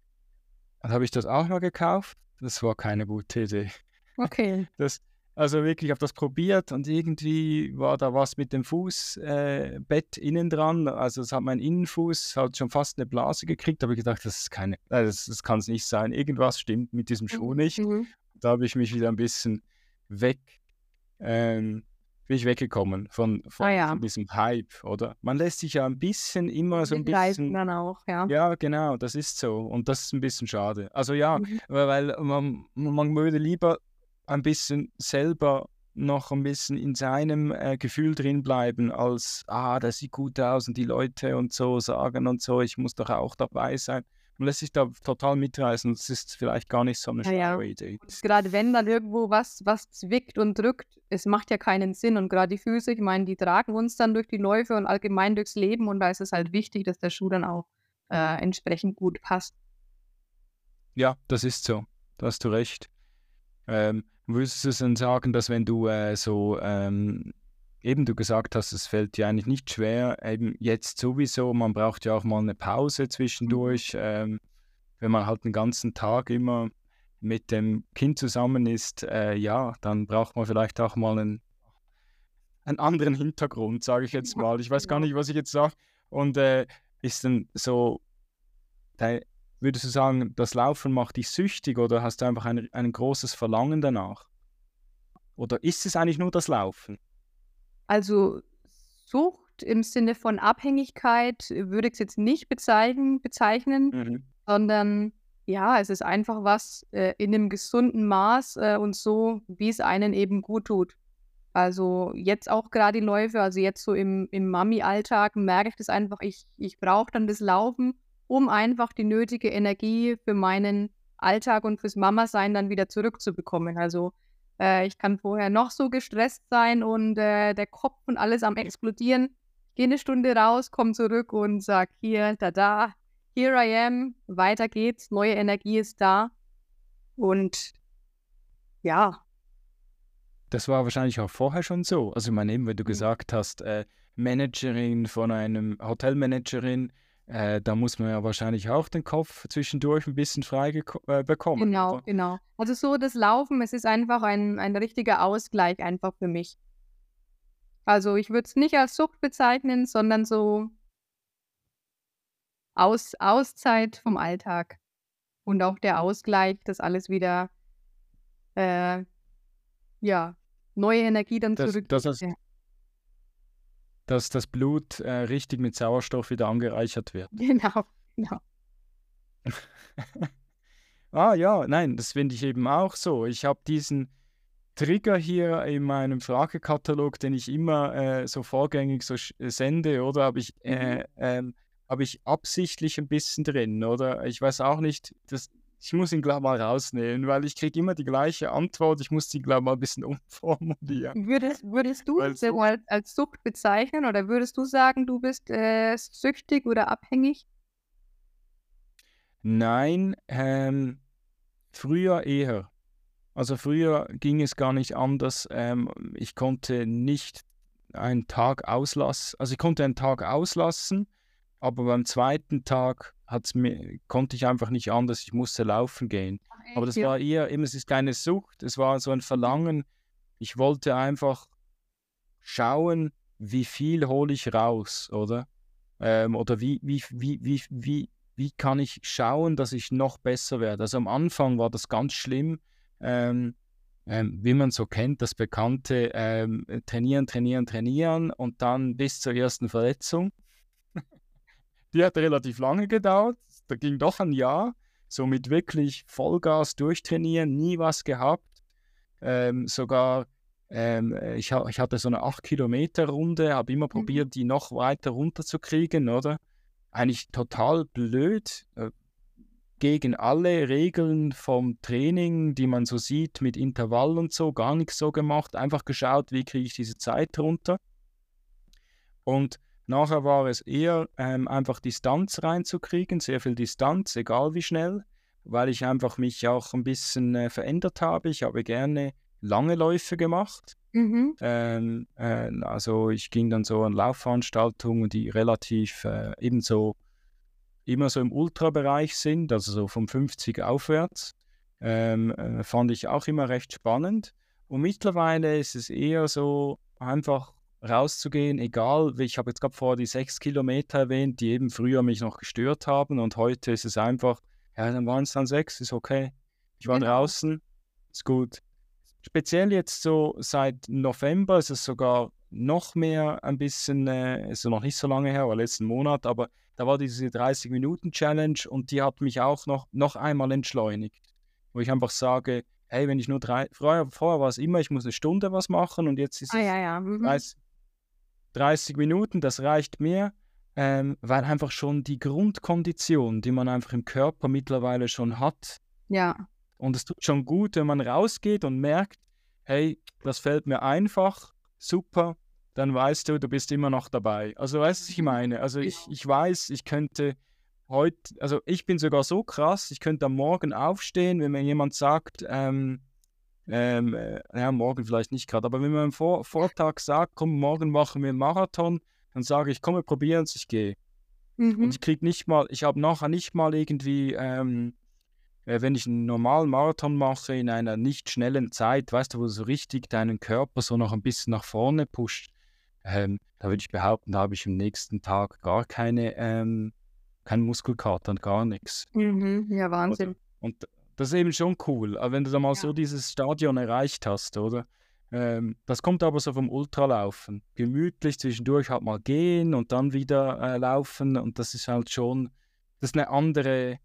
Dann habe ich das auch mal gekauft. Das war keine gute Idee. Okay. Das, also wirklich, ich habe das probiert und irgendwie war da was mit dem Fußbett äh, innen dran. Also es hat mein Innenfuß hat schon fast eine Blase gekriegt. Da habe ich gedacht, das ist keine, äh, das, das kann es nicht sein. Irgendwas stimmt mit diesem Schuh mhm. nicht. Mhm. Da habe ich mich wieder ein bisschen weg, ähm, bin ich weggekommen von, von, ah, ja. von, diesem Hype, oder? Man lässt sich ja ein bisschen immer so ein bisschen. dann auch, ja. Ja, genau, das ist so. Und das ist ein bisschen schade. Also ja, mhm. weil man, man würde lieber ein bisschen selber noch ein bisschen in seinem äh, Gefühl drin bleiben, als, ah, das sieht gut aus und die Leute und so sagen und so, ich muss doch auch dabei sein. Man lässt sich da total mitreißen. Das ist vielleicht gar nicht so eine schlaue ja, Idee. Und gerade wenn dann irgendwo was, was zwickt und drückt, es macht ja keinen Sinn. Und gerade die Füße, ich meine, die tragen uns dann durch die Läufe und allgemein durchs Leben. Und da ist es halt wichtig, dass der Schuh dann auch äh, entsprechend gut passt. Ja, das ist so. Da hast du recht. Ähm, würdest du denn sagen, dass wenn du äh, so, ähm, eben du gesagt hast, es fällt dir eigentlich nicht schwer, eben jetzt sowieso, man braucht ja auch mal eine Pause zwischendurch, mhm. ähm, wenn man halt den ganzen Tag immer mit dem Kind zusammen ist, äh, ja, dann braucht man vielleicht auch mal einen, einen anderen Hintergrund, sage ich jetzt mal. Ich weiß gar nicht, was ich jetzt sage. Und äh, ist dann so dein, Würdest du sagen, das Laufen macht dich süchtig oder hast du einfach ein, ein großes Verlangen danach? Oder ist es eigentlich nur das Laufen? Also Sucht im Sinne von Abhängigkeit würde ich es jetzt nicht bezeichnen, bezeichnen mhm. sondern ja, es ist einfach was äh, in einem gesunden Maß äh, und so, wie es einen eben gut tut. Also jetzt auch gerade die Läufe, also jetzt so im, im Mami-Alltag merke ich das einfach, ich, ich brauche dann das Laufen um einfach die nötige Energie für meinen Alltag und fürs Mama-Sein dann wieder zurückzubekommen. Also äh, ich kann vorher noch so gestresst sein und äh, der Kopf und alles am explodieren. Gehe eine Stunde raus, komme zurück und sage hier, da, da, here I am, weiter geht's, neue Energie ist da. Und ja. Das war wahrscheinlich auch vorher schon so. Also ich meine, eben, wenn du mhm. gesagt hast, äh, Managerin von einem Hotelmanagerin, äh, da muss man ja wahrscheinlich auch den Kopf zwischendurch ein bisschen frei äh, bekommen. Genau, oder? genau. Also so das Laufen, es ist einfach ein, ein richtiger Ausgleich einfach für mich. Also ich würde es nicht als Sucht bezeichnen, sondern so Aus, Auszeit vom Alltag. Und auch der Ausgleich, dass alles wieder äh, ja, neue Energie dann das, zurück. Das heißt, dass das Blut äh, richtig mit Sauerstoff wieder angereichert wird. Genau, genau. ah ja, nein, das finde ich eben auch so. Ich habe diesen Trigger hier in meinem Fragekatalog, den ich immer äh, so vorgängig so sende, oder habe ich, äh, mhm. ähm, hab ich absichtlich ein bisschen drin, oder? Ich weiß auch nicht, das, ich muss ihn, glaube mal rausnehmen, weil ich kriege immer die gleiche Antwort. Ich muss sie, glaube mal ein bisschen umformulieren. Würdest, würdest du es als, als Sucht bezeichnen oder würdest du sagen, du bist äh, süchtig oder abhängig? Nein, ähm, früher eher. Also früher ging es gar nicht anders. Ähm, ich konnte nicht einen Tag auslassen. Also ich konnte einen Tag auslassen, aber beim zweiten Tag mir, konnte ich einfach nicht anders, ich musste laufen gehen. Aber das ja. war eher, eben, es ist keine Sucht, es war so ein Verlangen. Ich wollte einfach schauen, wie viel hole ich raus, oder? Ähm, oder wie, wie, wie, wie, wie, wie kann ich schauen, dass ich noch besser werde? Also am Anfang war das ganz schlimm. Ähm, ähm, wie man so kennt, das bekannte ähm, Trainieren, Trainieren, Trainieren und dann bis zur ersten Verletzung. Die hat relativ lange gedauert. Da ging doch ein Jahr. So mit wirklich Vollgas durchtrainieren, nie was gehabt. Ähm, sogar, ähm, ich, ha ich, hatte so eine 8-Kilometer-Runde, habe immer mhm. probiert, die noch weiter runterzukriegen, oder? Eigentlich total blöd, äh, gegen alle Regeln vom Training, die man so sieht, mit Intervall und so, gar nichts so gemacht. Einfach geschaut, wie kriege ich diese Zeit runter. Und nachher war es eher ähm, einfach Distanz reinzukriegen, sehr viel Distanz, egal wie schnell, weil ich einfach mich auch ein bisschen äh, verändert habe. Ich habe gerne lange Läufe gemacht. Mhm. Ähm, äh, also ich ging dann so an Laufveranstaltungen, die relativ äh, ebenso immer so im Ultrabereich sind, also so vom 50 aufwärts. Ähm, äh, fand ich auch immer recht spannend. Und mittlerweile ist es eher so, einfach rauszugehen, egal, ich habe jetzt gerade vorher die sechs Kilometer erwähnt, die eben früher mich noch gestört haben und heute ist es einfach, ja, dann waren es dann sechs, ist okay. Ich war genau. draußen, ist gut. Speziell jetzt so seit November ist es sogar noch mehr ein bisschen, äh, ist noch nicht so lange her, aber letzten Monat, aber da war diese 30-Minuten-Challenge und die hat mich auch noch, noch einmal entschleunigt. Wo ich einfach sage, hey, wenn ich nur drei, vorher, vorher war es immer, ich muss eine Stunde was machen und jetzt ist ah, es ja, ja. Mhm. 30, 30, Minuten, das reicht mir, ähm, weil einfach schon die Grundkondition, die man einfach im Körper mittlerweile schon hat. Ja. Und es tut schon gut, wenn man rausgeht und merkt, hey, das fällt mir einfach, super, dann weißt du, du bist immer noch dabei. Also weißt du, was ich meine? Also ich, ich weiß, ich könnte heute, also ich bin sogar so krass, ich könnte am Morgen aufstehen, wenn mir jemand sagt, ähm, ähm, äh, ja, morgen vielleicht nicht gerade, aber wenn man am Vor Vortag sagt, komm, morgen machen wir einen Marathon, dann sage ich, komm, wir probieren es, ich gehe. Mhm. Und ich kriege nicht mal, ich habe nachher nicht mal irgendwie, ähm, äh, wenn ich einen normalen Marathon mache in einer nicht schnellen Zeit, weißt du, wo du so richtig deinen Körper so noch ein bisschen nach vorne pusht, ähm, da würde ich behaupten, da habe ich am nächsten Tag gar keine, ähm, keinen Muskelkater und gar nichts. Mhm, ja, Wahnsinn. Oder? Und das ist eben schon cool, wenn du da mal ja. so dieses Stadion erreicht hast, oder? Ähm, das kommt aber so vom Ultralaufen. Gemütlich zwischendurch halt mal gehen und dann wieder äh, laufen und das ist halt schon, das ist eine andere,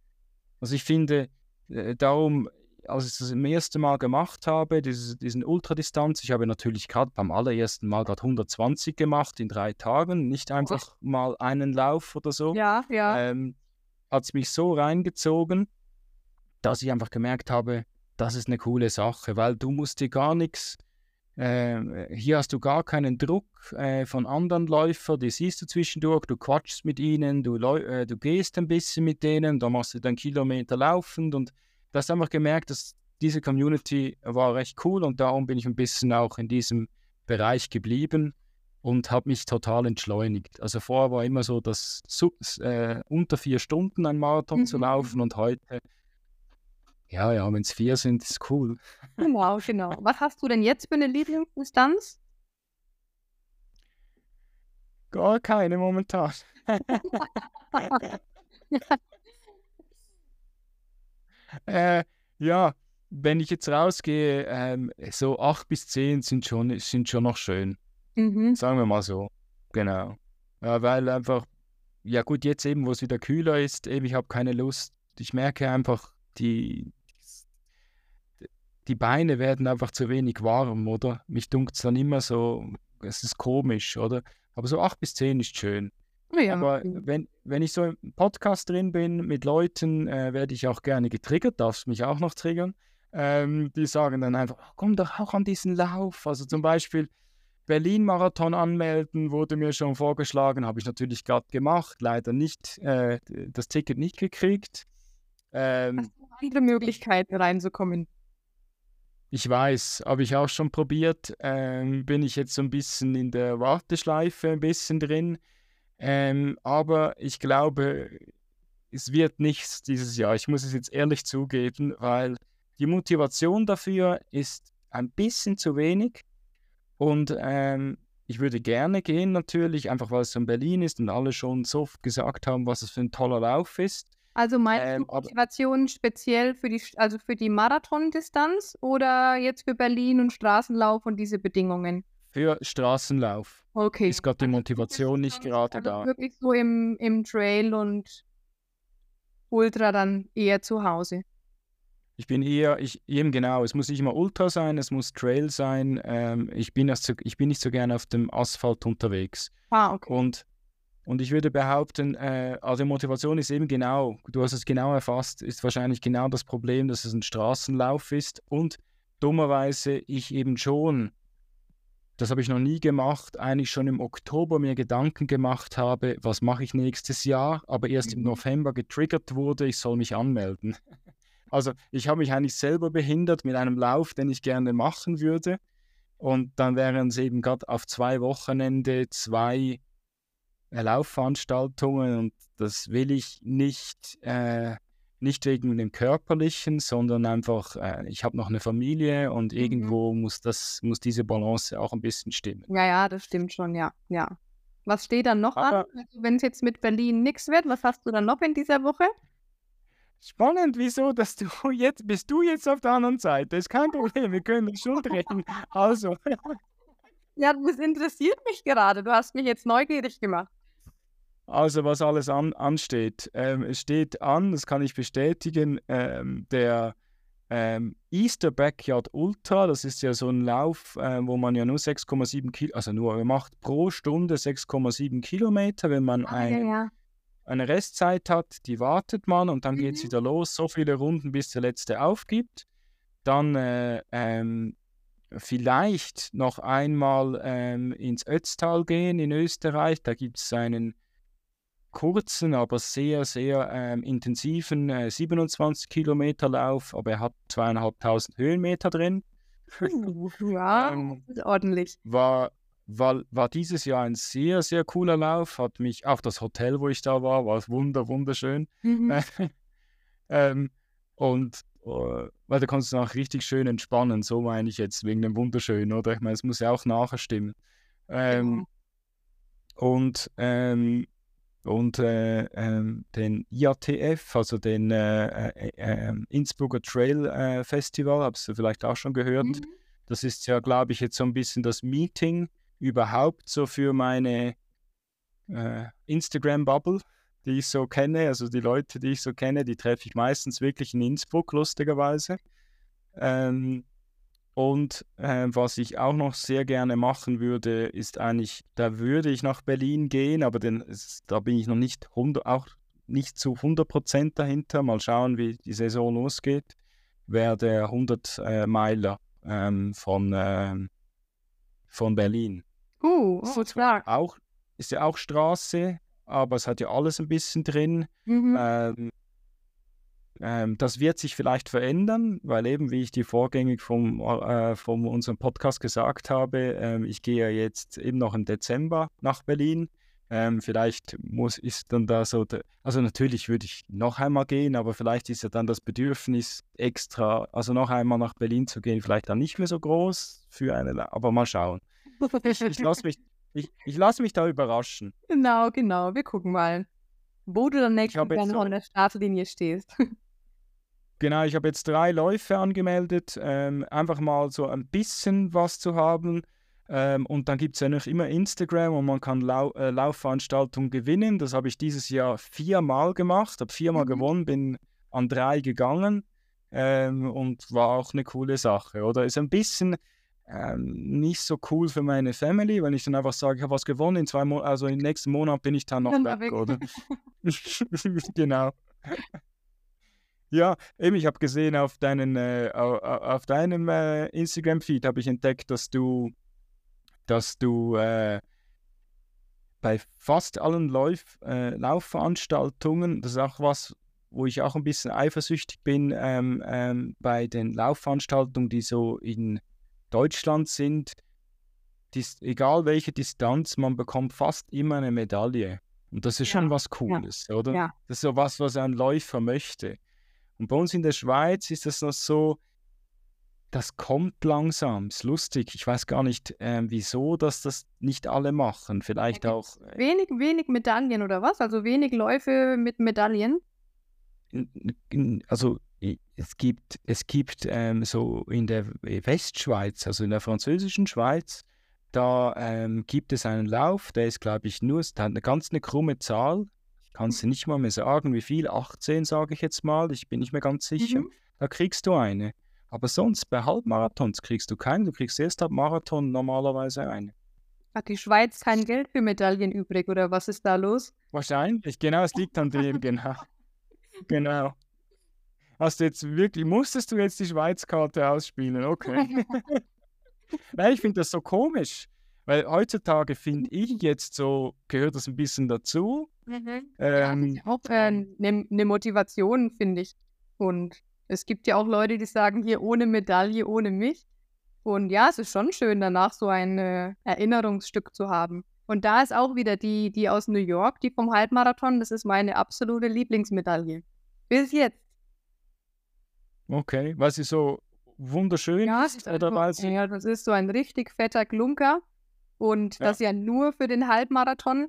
also ich finde, äh, darum als ich das zum ersten Mal gemacht habe, dieses, diesen Ultradistanz, ich habe natürlich gerade beim allerersten Mal gerade 120 gemacht in drei Tagen, nicht einfach oh. mal einen Lauf oder so. Ja, ja. Ähm, hat es mich so reingezogen, dass ich einfach gemerkt habe, das ist eine coole Sache, weil du musst dir gar nichts, äh, hier hast du gar keinen Druck äh, von anderen Läufern, die siehst du zwischendurch, du quatschst mit ihnen, du, äh, du gehst ein bisschen mit denen, da machst du dann Kilometer laufend und du hast einfach gemerkt, dass diese Community war recht cool und darum bin ich ein bisschen auch in diesem Bereich geblieben und habe mich total entschleunigt. Also vorher war immer so, dass äh, unter vier Stunden ein Marathon mhm. zu laufen und heute, ja, ja, wenn es vier sind, ist cool. Genau, genau. Was hast du denn jetzt für eine Lieblingsdistanz? Gar keine momentan. Äh, ja, wenn ich jetzt rausgehe, ähm, so acht bis zehn sind schon, sind schon noch schön. Mhm. Sagen wir mal so. Genau. Ja, weil einfach, ja gut, jetzt eben, wo es wieder kühler ist, eben, ich habe keine Lust. Ich merke einfach, die, die Beine werden einfach zu wenig warm, oder? Mich dunkt es dann immer so, es ist komisch, oder? Aber so acht bis zehn ist schön. Ja. Aber wenn, wenn ich so im Podcast drin bin mit Leuten, äh, werde ich auch gerne getriggert, darfst mich auch noch triggern. Ähm, die sagen dann einfach, oh, komm doch auch an diesen Lauf. Also zum Beispiel Berlin-Marathon anmelden wurde mir schon vorgeschlagen, habe ich natürlich gerade gemacht, leider nicht äh, das Ticket nicht gekriegt. Ähm, Hast du andere Möglichkeiten reinzukommen? Ich weiß, habe ich auch schon probiert. Ähm, bin ich jetzt so ein bisschen in der Warteschleife ein bisschen drin. Ähm, aber ich glaube, es wird nichts dieses Jahr. Ich muss es jetzt ehrlich zugeben, weil die Motivation dafür ist ein bisschen zu wenig. Und ähm, ich würde gerne gehen natürlich, einfach weil es in Berlin ist und alle schon so gesagt haben, was es für ein toller Lauf ist. Also meinst Ähm, Motivation speziell für die, also für die Marathondistanz oder jetzt für Berlin und Straßenlauf und diese Bedingungen? für Straßenlauf Okay. ist gerade die Also Motivation nicht gerade also da. wirklich so im, im Trail und Ultra dann eher zu Hause. Ich bin eher, ich, eben genau, es muss nicht immer Ultra sein, es muss Trail sein. Ähm, ich, bin erst ich bin nicht so gerne auf dem Asphalt unterwegs. Ah, okay. Und, und ich würde behaupten, äh, also Motivation ist eben genau, du hast es genau erfasst, ist wahrscheinlich genau das Problem, dass es ein Straßenlauf ist und dummerweise ich eben schon, das habe ich noch nie gemacht, eigentlich schon im Oktober mir Gedanken gemacht habe, was mache ich nächstes Jahr, aber erst im Mhm. November getriggert wurde, ich soll mich anmelden. Also ich habe mich eigentlich selber behindert mit einem Lauf, den ich gerne machen würde. Und dann wären es eben gerade auf zwei Wochenende zwei Laufveranstaltungen und das will ich nicht, äh, nicht wegen dem Körperlichen, sondern einfach, äh, ich habe noch eine Familie und Mhm. irgendwo muss das, muss diese Balance auch ein bisschen stimmen. Ja, ja, das stimmt schon, ja, ja. Was steht dann noch an? Aber Also wenn es jetzt mit Berlin nichts wird, was hast du dann noch in dieser Woche? spannend, wieso, dass du jetzt, bist du jetzt auf der anderen Seite? Ist kein Problem, wir können schon drehen. Also, Ja, das interessiert mich gerade. Du hast mich jetzt neugierig gemacht. Also was alles an, ansteht. Ähm, es steht an, das kann ich bestätigen, ähm, der ähm, Easter Backyard Ultra, das ist ja so ein Lauf, äh, wo man ja nur 6,7 Kilometer, also nur, man macht pro Stunde 6,7 Kilometer, wenn man Ah, ein, ja. eine Restzeit hat, die wartet man und dann geht es Mhm. wieder los, so viele Runden, bis der letzte aufgibt. Dann äh, ähm, vielleicht noch einmal ähm, ins Ötztal gehen in Österreich, da gibt es einen kurzen, aber sehr, sehr ähm, intensiven äh, 27 Kilometer Lauf, aber er hat zweieinhalbtausend Höhenmeter drin. Uh, ja, Ähm, ordentlich. war, war, war dieses Jahr ein sehr, sehr cooler Lauf, hat mich, auch das Hotel, wo ich da war, war wunder, wunderschön. Mhm. ähm, und äh, weil da kannst du auch richtig schön entspannen, so meine ich jetzt, wegen dem Wunderschön, oder? Ich meine, es muss ja auch nachher stimmen. Ähm, und ähm, und äh, ähm, den IATF, also den äh, äh, äh, Innsbrucker Trail äh, Festival, hast du vielleicht auch schon gehört. Mhm. Das ist ja, glaube ich, jetzt so ein bisschen das Meeting überhaupt so für meine äh, Instagram-Bubble, die ich so kenne. Also die Leute, die ich so kenne, die treffe ich meistens wirklich in Innsbruck, lustigerweise. Ähm, und äh, was ich auch noch sehr gerne machen würde, ist eigentlich, da würde ich nach Berlin gehen, aber den, es, da bin ich noch nicht 100, auch nicht zu 100% dahinter. Mal schauen, wie die Saison losgeht. Wäre der 100 äh, Meiler ähm, von, ähm, von Berlin. Uh, oh, stark. auch, ist ja auch Straße, aber es hat ja alles ein bisschen drin. Mhm. Ähm, ähm, das wird sich vielleicht verändern, weil eben, wie ich die vorgängig vom, äh, von unserem Podcast gesagt habe, ähm, ich gehe ja jetzt eben noch im Dezember nach Berlin. Ähm, vielleicht muss ist dann da so, de, also natürlich würde ich noch einmal gehen, aber vielleicht ist ja dann das Bedürfnis extra, also noch einmal nach Berlin zu gehen, vielleicht dann nicht mehr so groß für eine, aber mal schauen. Ich, ich lasse mich, ich, ich lass mich da überraschen. Genau, genau. Wir gucken mal, wo du dann nächstes so- an der Startlinie stehst. Genau, ich habe jetzt drei Läufe angemeldet, ähm, einfach mal so ein bisschen was zu haben. Ähm, und dann gibt es ja noch immer Instagram und man kann Lau äh, Laufveranstaltungen gewinnen. Das habe ich dieses Jahr viermal gemacht, habe viermal Mhm. gewonnen, bin an drei gegangen ähm, und war auch eine coole Sache. Oder ist ein bisschen ähm, nicht so cool für meine Family, wenn ich dann einfach sage, ich habe was gewonnen, in zwei Mo also im nächsten Monat bin ich dann noch Dann weg, weg. oder? genau. Ja, eben, ich habe gesehen auf, deinen, äh, au- au- auf deinem äh, Instagram-Feed habe ich entdeckt, dass du, dass du äh, bei fast allen Lauf, äh, Laufveranstaltungen, das ist auch was, wo ich auch ein bisschen eifersüchtig bin, ähm, ähm, bei den Laufveranstaltungen, die so in Deutschland sind, dis egal welche Distanz, man bekommt fast immer eine Medaille. Und das ist schon Ja, was Cooles, oder? ja. Das ist so was, was ein Läufer möchte. Und bei uns in der Schweiz ist das noch so, das kommt langsam, ist lustig. Ich weiß gar nicht, ähm, wieso, dass das nicht alle machen. Vielleicht auch, äh, wenig, wenig Medaillen oder was? Also wenig Läufe mit Medaillen? also es gibt, es gibt ähm, so in der Westschweiz, also in der französischen Schweiz, da ähm, gibt es einen Lauf, der ist, glaube ich, nur, der hat eine ganz eine krumme Zahl. Kannst du nicht mal mehr sagen, wie viel? 18, sage ich jetzt mal. Ich bin nicht mehr ganz sicher. Mhm. Da kriegst du eine. Aber sonst bei Halbmarathons kriegst du keine. Du kriegst erst ab Marathon normalerweise eine. Hat die Schweiz kein Geld für Medaillen übrig oder was ist da los? Wahrscheinlich, genau, es liegt an dem, genau. Genau. Hast du jetzt wirklich, musstest du jetzt die Schweizkarte ausspielen? Okay. Nein, ich finde das so komisch, weil heutzutage finde ich jetzt so, gehört das ein bisschen dazu. Mhm. Ähm, ja, auch eine äh, ne Motivation, finde ich. Und es gibt ja auch Leute, die sagen, hier ohne Medaille, ohne mich. Und ja, es ist schon schön, danach so ein äh, Erinnerungsstück zu haben. Und da ist auch wieder die, die aus New York, die vom Halbmarathon, das ist meine absolute Lieblingsmedaille. Bis jetzt. Okay, was ist so wunderschön ja, ist? Oder weil sie... Ja, das ist so ein richtig fetter Klunker. Und ja. das ja nur für den Halbmarathon.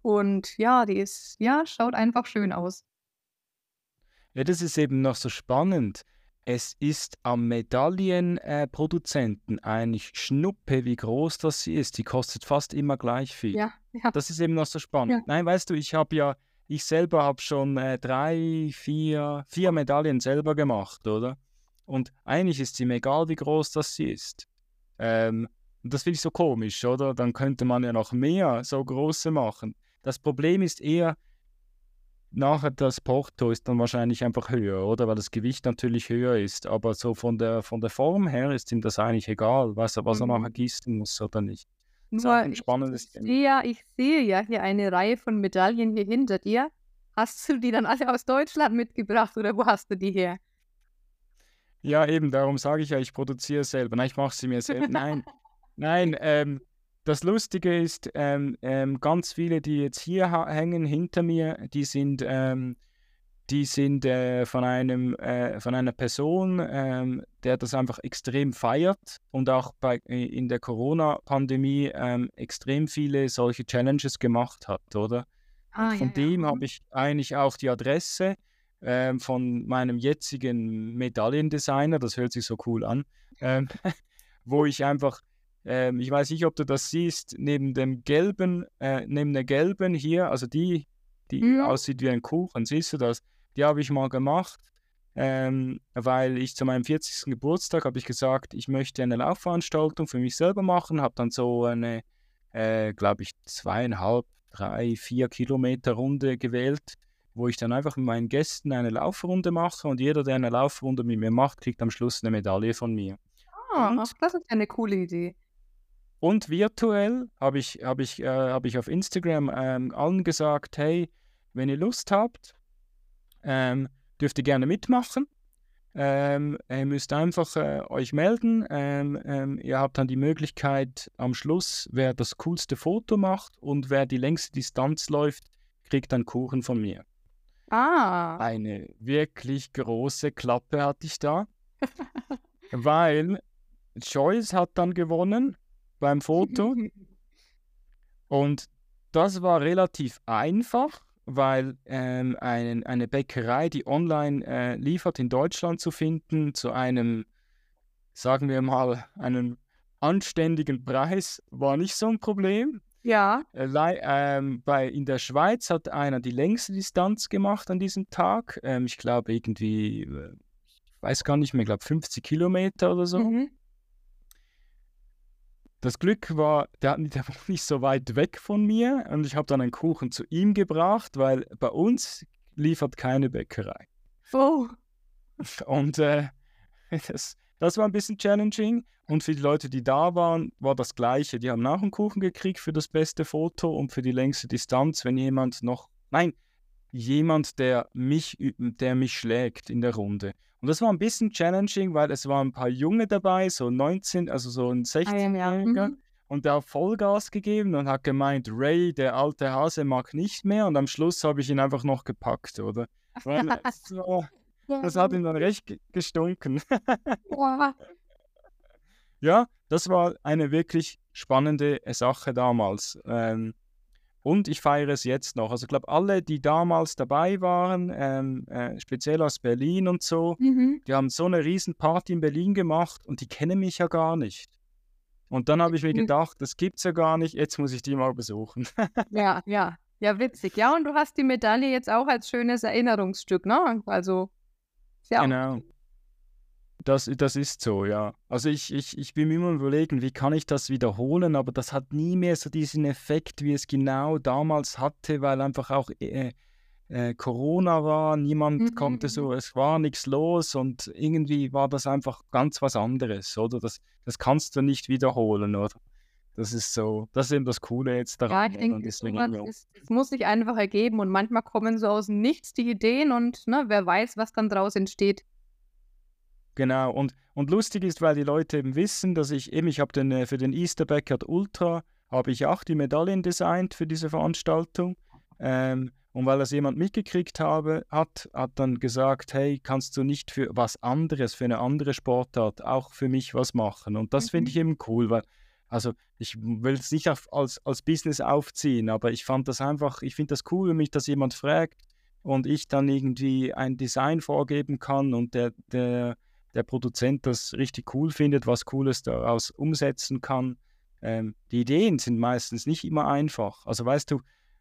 Und ja, die ist, ja, schaut einfach schön aus. Ja, das ist eben noch so spannend. Es ist am Medaillenproduzenten äh, eigentlich Schnuppe, wie groß das sie ist. Die kostet fast immer gleich viel. Ja, ja. Das ist eben noch so spannend. Ja. Nein, weißt du, ich habe ja, ich selber habe schon äh, drei, vier, vier Medaillen selber gemacht, oder? Und eigentlich ist sie mir egal, wie groß das sie ist. Ähm, und das finde ich so komisch, oder? Dann könnte man ja noch mehr so große machen. Das Problem ist eher, nachher das Porto ist dann wahrscheinlich einfach höher, oder? Weil das Gewicht natürlich höher ist. Aber so von der, von der Form her ist ihm das eigentlich egal, was, was er nachher mhm. gießen muss oder nicht. Nur ein spannendes ich, sehe ja, ich sehe ja hier eine Reihe von Medaillen hier hinter dir. Hast du die dann alle aus Deutschland mitgebracht oder wo hast du die her? Ja, eben, darum sage ich ja, ich produziere selber. Nein, ich mache sie mir selber. Nein, nein, ähm, das Lustige ist, ähm, ähm, ganz viele, die jetzt hier hängen hinter mir, die sind, ähm, die sind äh, von, einem, äh, von einer Person, ähm, der das einfach extrem feiert und auch bei, in der Corona-Pandemie ähm, extrem viele solche Challenges gemacht hat, oder? Ah, von ja, dem ja. habe ich eigentlich auch die Adresse ähm, von meinem jetzigen Medaillendesigner, das hört sich so cool an, wo ich einfach ähm, ich weiß nicht, ob du das siehst, neben dem gelben, äh, neben der gelben hier, also die, die ja. aussieht wie ein Kuchen, siehst du das? Die habe ich mal gemacht, ähm, weil ich zu meinem 40. Geburtstag habe ich gesagt, ich möchte eine Laufveranstaltung für mich selber machen, habe dann so eine, äh, glaube ich, zweieinhalb, drei, vier Kilometer Runde gewählt, wo ich dann einfach mit meinen Gästen eine Laufrunde mache und jeder, der eine Laufrunde mit mir macht, kriegt am Schluss eine Medaille von mir. Ah, das ist eine coole Idee. Und virtuell habe ich, hab ich, äh, hab ich auf Instagram ähm, allen gesagt, hey, wenn ihr Lust habt, ähm, dürft ihr gerne mitmachen. Ähm, ihr müsst einfach äh, euch melden. Ähm, ähm, ihr habt dann die Möglichkeit am Schluss, wer das coolste Foto macht und wer die längste Distanz läuft, kriegt einen Kuchen von mir. Ah. Eine wirklich große Klappe hatte ich da, weil Joyce hat dann gewonnen beim Foto. Und das war relativ einfach, weil ähm, ein, eine Bäckerei, die online äh, liefert, in Deutschland zu finden, zu einem, sagen wir mal, einem anständigen Preis, war nicht so ein Problem. Ja. Äh, ähm, bei, in der Schweiz hat einer die längste Distanz gemacht an diesem Tag. Ähm, ich glaube irgendwie, äh, ich weiß gar nicht mehr, ich glaube 50 Kilometer oder so. Mhm. Das Glück war, der, der war nicht so weit weg von mir und ich habe dann einen Kuchen zu ihm gebracht, weil bei uns liefert keine Bäckerei. Oh. Und äh, das, das war ein bisschen challenging. Und für die Leute, die da waren, war das Gleiche. Die haben auch einen Kuchen gekriegt für das beste Foto und für die längste Distanz, wenn jemand noch, nein, jemand, der mich, der mich schlägt in der Runde. Und das war ein bisschen challenging, weil es waren ein paar Junge dabei, so 19, also so ein 16-Jähriger. Mhm. Und der hat Vollgas gegeben und hat gemeint, Ray, der alte Hase, mag nicht mehr. Und am Schluss habe ich ihn einfach noch gepackt, oder? Weil, so, das hat ihm dann recht gestunken. ja, das war eine wirklich spannende Sache damals. Ähm, Und ich feiere es jetzt noch. Also ich glaube, alle, die damals dabei waren, ähm, äh, speziell aus Berlin und so, Mhm. die haben so eine riesen Party in Berlin gemacht und die kennen mich ja gar nicht. Und dann habe ich mir Mhm. gedacht, das gibt's ja gar nicht, jetzt muss ich die mal besuchen. Ja, ja. Ja, witzig. Ja, und du hast die Medaille jetzt auch als schönes Erinnerungsstück, ne? Also, ja Genau. Das, das ist so, ja. Also ich, ich, ich bin mir immer überlegen, wie kann ich das wiederholen, aber das hat nie mehr so diesen Effekt, wie es genau damals hatte, weil einfach auch äh, äh, Corona war, niemand Mhm, konnte mhm. so, es war nichts los und irgendwie war das einfach ganz was anderes, oder? Das, das kannst du nicht wiederholen, oder? Das ist so, das ist eben das Coole jetzt Ja, daran, ich oder? Und denke, ja. ist es muss sich einfach ergeben und manchmal kommen so aus dem Nichts die Ideen und, ne, wer weiß, was dann draus entsteht. Genau, und, und lustig ist, weil die Leute eben wissen, dass ich eben, ich habe den, äh, für den Easter Backyard Ultra, habe ich auch die Medaillen designt für diese Veranstaltung. Ähm, und weil das jemand mitgekriegt habe, hat, hat dann gesagt, hey, kannst du nicht für was anderes, für eine andere Sportart auch für mich was machen? Und das finde Mhm. ich eben cool, weil, also ich will es nicht auf, als, als Business aufziehen, aber ich fand das einfach, ich finde das cool, wenn mich das jemand fragt und ich dann irgendwie ein Design vorgeben kann und der, der, der Produzent das richtig cool findet, was Cooles daraus umsetzen kann. Ähm, die Ideen sind meistens nicht immer einfach. Also weißt du,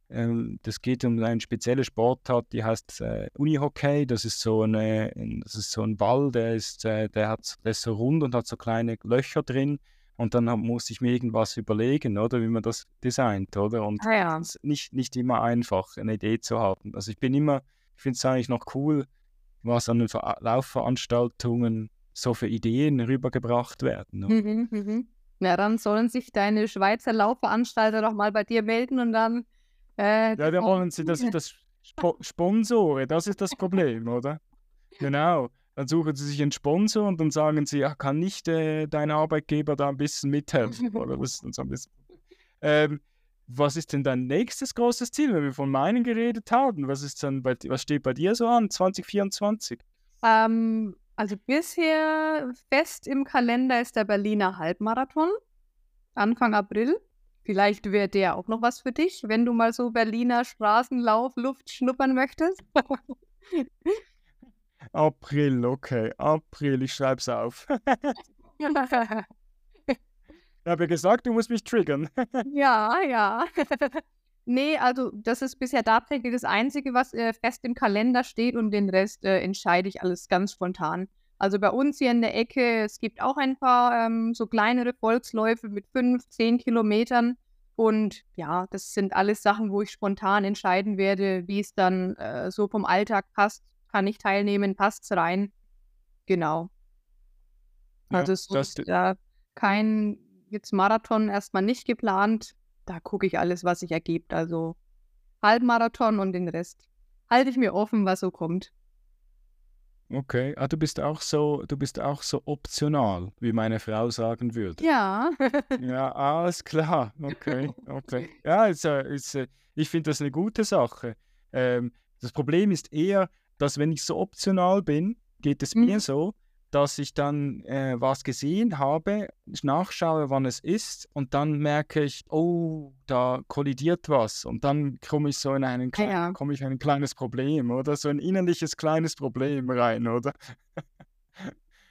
ähm, das geht um eine spezielle Sportart, die heißt äh, Unihockey. Das ist so eine, ein- das ist so ein Ball, der ist, äh, der hat, der ist so rund und hat so kleine Löcher drin. Und dann muss ich mir irgendwas überlegen, oder wie man das designt, oder? Und Ah ja. es ist nicht, nicht immer einfach, eine Idee zu haben. Also ich bin immer, ich finde es eigentlich noch cool, was an den Ver Laufveranstaltungen so für Ideen rübergebracht werden. oder? Mhm, mhm. Ja, dann sollen sich deine Schweizer Laufveranstalter doch mal bei dir melden und dann, äh, Ja, da wollen sie, dass ich das Spo sponsore, das ist das Problem, oder? Genau. Dann suchen sie sich einen Sponsor und dann sagen sie, ja, kann nicht äh, dein Arbeitgeber da ein bisschen mithelfen, oder? Das ist dann so ein bisschen. Ähm, was ist denn dein nächstes großes Ziel, wenn wir von meinen geredet haben? Was ist dann bei, was steht bei dir so an, 2024? Ähm, also bisher fest im Kalender ist der Berliner Halbmarathon, Anfang April. Vielleicht wäre der auch noch was für dich, wenn du mal so Berliner Straßenlauf, Luft schnuppern möchtest. April, okay, April, ich schreib's auf. Ich habe ja gesagt, du musst mich triggern. Ja, ja. Nee, also das ist bisher tatsächlich das Einzige, was äh, fest im Kalender steht und den Rest äh, entscheide ich alles ganz spontan. Also bei uns hier in der Ecke, es gibt auch ein paar ähm, so kleinere Volksläufe mit fünf, zehn Kilometern. Und ja, das sind alles Sachen, wo ich spontan entscheiden werde, wie es dann äh, so vom Alltag passt. Kann ich teilnehmen, passt es rein. Genau. Ja, Also so das, ist da kein jetzt Marathon erstmal nicht geplant. Da gucke ich alles, was sich ergibt. Also Halbmarathon und den Rest halte ich mir offen, was so kommt. okay. Ah, du bist auch so, du bist auch so optional, wie meine Frau sagen würde. Ja. Ja, alles klar. Okay, okay. Ja, ist, äh, ist, äh, ich finde das eine gute Sache. Ähm, das Problem ist eher, dass wenn ich so optional bin, geht es mir Mhm. so, dass ich dann äh, was gesehen habe, ich nachschaue, wann es ist und dann merke ich, oh, da kollidiert was und dann komme ich so in einen Ah klein, ja. komme ich in ein kleines Problem oder so ein innerliches kleines Problem rein, oder?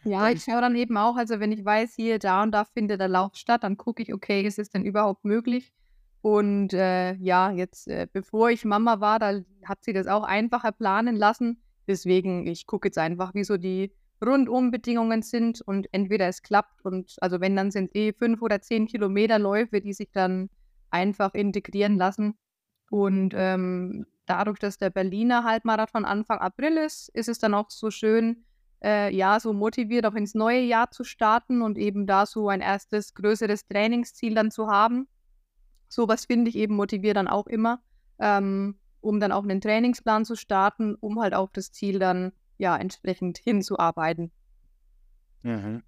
Ja, ich schaue dann eben auch, also wenn ich weiß, hier, da und da findet der Lauf statt, dann gucke ich, okay, ist es denn überhaupt möglich? Und äh, ja, jetzt, äh, bevor ich Mama war, da hat sie das auch einfacher planen lassen. Deswegen, ich gucke jetzt einfach, wie so die Rundumbedingungen sind und entweder es klappt und also wenn, dann sind eh fünf oder zehn Kilometer Läufe, die sich dann einfach integrieren lassen. Und ähm, dadurch, dass der Berliner Halbmarathon Anfang April ist, ist es dann auch so schön, äh, ja, so motiviert auch ins neue Jahr zu starten und eben da so ein erstes größeres Trainingsziel dann zu haben. Sowas finde ich eben motiviert dann auch immer, ähm, um dann auch einen Trainingsplan zu starten, um halt auf das Ziel dann ja entsprechend hinzuarbeiten. mhm.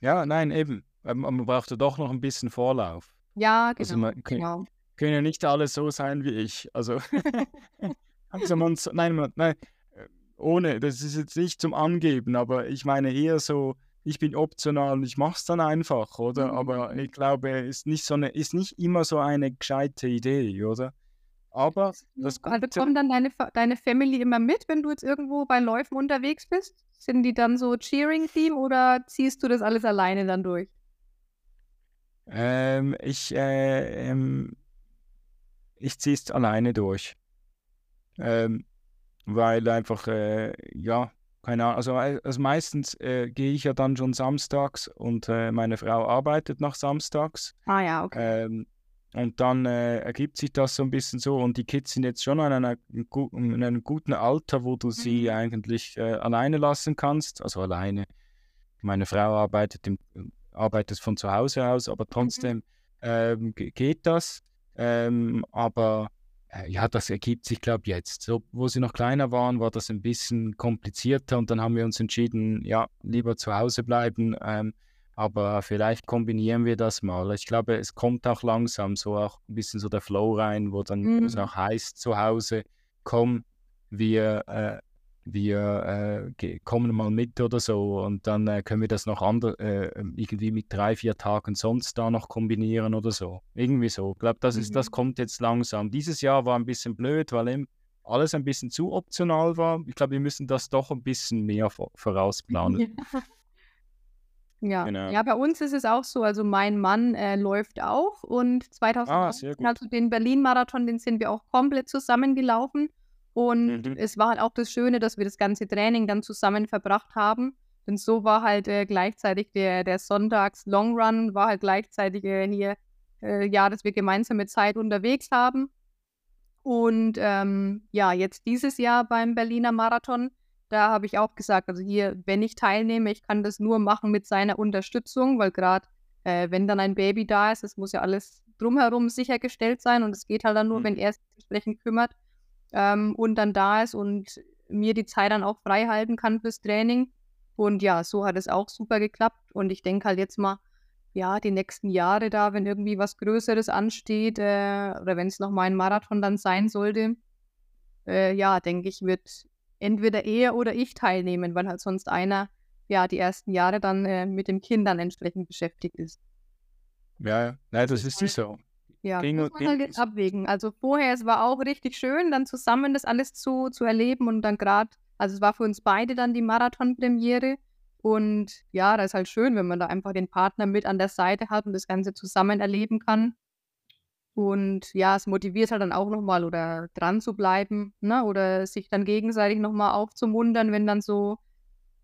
Ja, nein, eben. Ähm, Man braucht ja doch noch ein bisschen Vorlauf. Ja, Also genau, man kann, genau. können ja nicht alle so sein wie ich. Also, also man, nein, man, nein, äh, ohne, das ist jetzt nicht zum Angeben, aber ich meine eher so, ich bin optional und ich mache es dann einfach, oder? Aber Mhm. ich glaube, ist nicht so eine, ist nicht immer so eine gescheite Idee, oder? Aber das Also Gute, kommt dann deine, deine Family immer mit, wenn du jetzt irgendwo bei Läufen unterwegs bist? Sind die dann so Cheering-Team oder ziehst du das alles alleine dann durch? ähm, ich, äh, ähm, ich ziehe es alleine durch. Ähm, weil einfach, äh, ja, keine Ahnung, also, äh, also meistens äh, gehe ich ja dann schon samstags und äh, meine Frau arbeitet noch samstags. Ah ja, okay. Ähm, und dann äh, ergibt sich das so ein bisschen so und die Kids sind jetzt schon in, einer, in einem guten Alter, wo du sie Mhm. eigentlich äh, alleine lassen kannst. Also alleine. Meine Frau arbeitet, im, arbeitet von zu Hause aus, aber Mhm. trotzdem ähm, ge- geht das. Ähm, aber äh, ja, das ergibt sich, glaube ich, jetzt. So, wo sie noch kleiner waren, war das ein bisschen komplizierter und dann haben wir uns entschieden, ja, lieber zu Hause bleiben. Ähm, aber vielleicht kombinieren wir das mal. Ich glaube, es kommt auch langsam so auch ein bisschen so der Flow rein, wo dann es Mhm. auch heißt zu Hause, komm, wir, äh, wir äh, kommen mal mit oder so und dann äh, können wir das noch ander, äh, irgendwie mit drei, vier Tagen sonst da noch kombinieren oder so. Irgendwie so. Ich glaube, das ist, das Mhm. kommt jetzt langsam. Dieses Jahr war ein bisschen blöd, weil eben alles ein bisschen zu optional war. Ich glaube, wir müssen das doch ein bisschen mehr vor- vorausplanen. Ja. Ja. Genau. ja, bei uns ist es auch so. Also mein Mann äh, läuft auch und Ah, sehr 2019, gut. also den Berlin-Marathon, den sind wir auch komplett zusammen gelaufen. Und Mhm. es war halt auch das Schöne, dass wir das ganze Training dann zusammen verbracht haben. Denn so war halt äh, gleichzeitig der, der Sonntags-Long Run, war halt gleichzeitig äh, hier, äh, ja, dass wir gemeinsame Zeit unterwegs haben. Und ähm, ja, jetzt dieses Jahr beim Berliner Marathon, da habe ich auch gesagt, also hier, wenn ich teilnehme, ich kann das nur machen mit seiner Unterstützung, weil gerade äh, wenn dann ein Baby da ist, es muss ja alles drumherum sichergestellt sein und es geht halt dann nur, wenn Mhm. er sich entsprechend kümmert ähm, und dann da ist und mir die Zeit dann auch frei halten kann fürs Training. Und ja, so hat es auch super geklappt. Und ich denke halt jetzt mal, ja, die nächsten Jahre da, wenn irgendwie was Größeres ansteht, äh, oder wenn es nochmal ein Marathon dann sein sollte, äh, ja, denke ich, wird entweder er oder ich teilnehmen, weil halt sonst einer, ja, die ersten Jahre dann äh, mit dem Kind dann entsprechend beschäftigt ist. Ja, ja. Nein, das ist nicht so. Ja, Ging muss man halt jetzt abwägen. Also vorher, es war auch richtig schön, dann zusammen das alles zu, zu erleben und dann gerade, also es war für uns beide dann die Marathon-Premiere. Und ja, das ist halt schön, wenn man da einfach den Partner mit an der Seite hat und das Ganze zusammen erleben kann. Und ja, es motiviert halt dann auch nochmal oder dran zu bleiben, ne? Oder sich dann gegenseitig nochmal aufzumuntern, wenn dann so,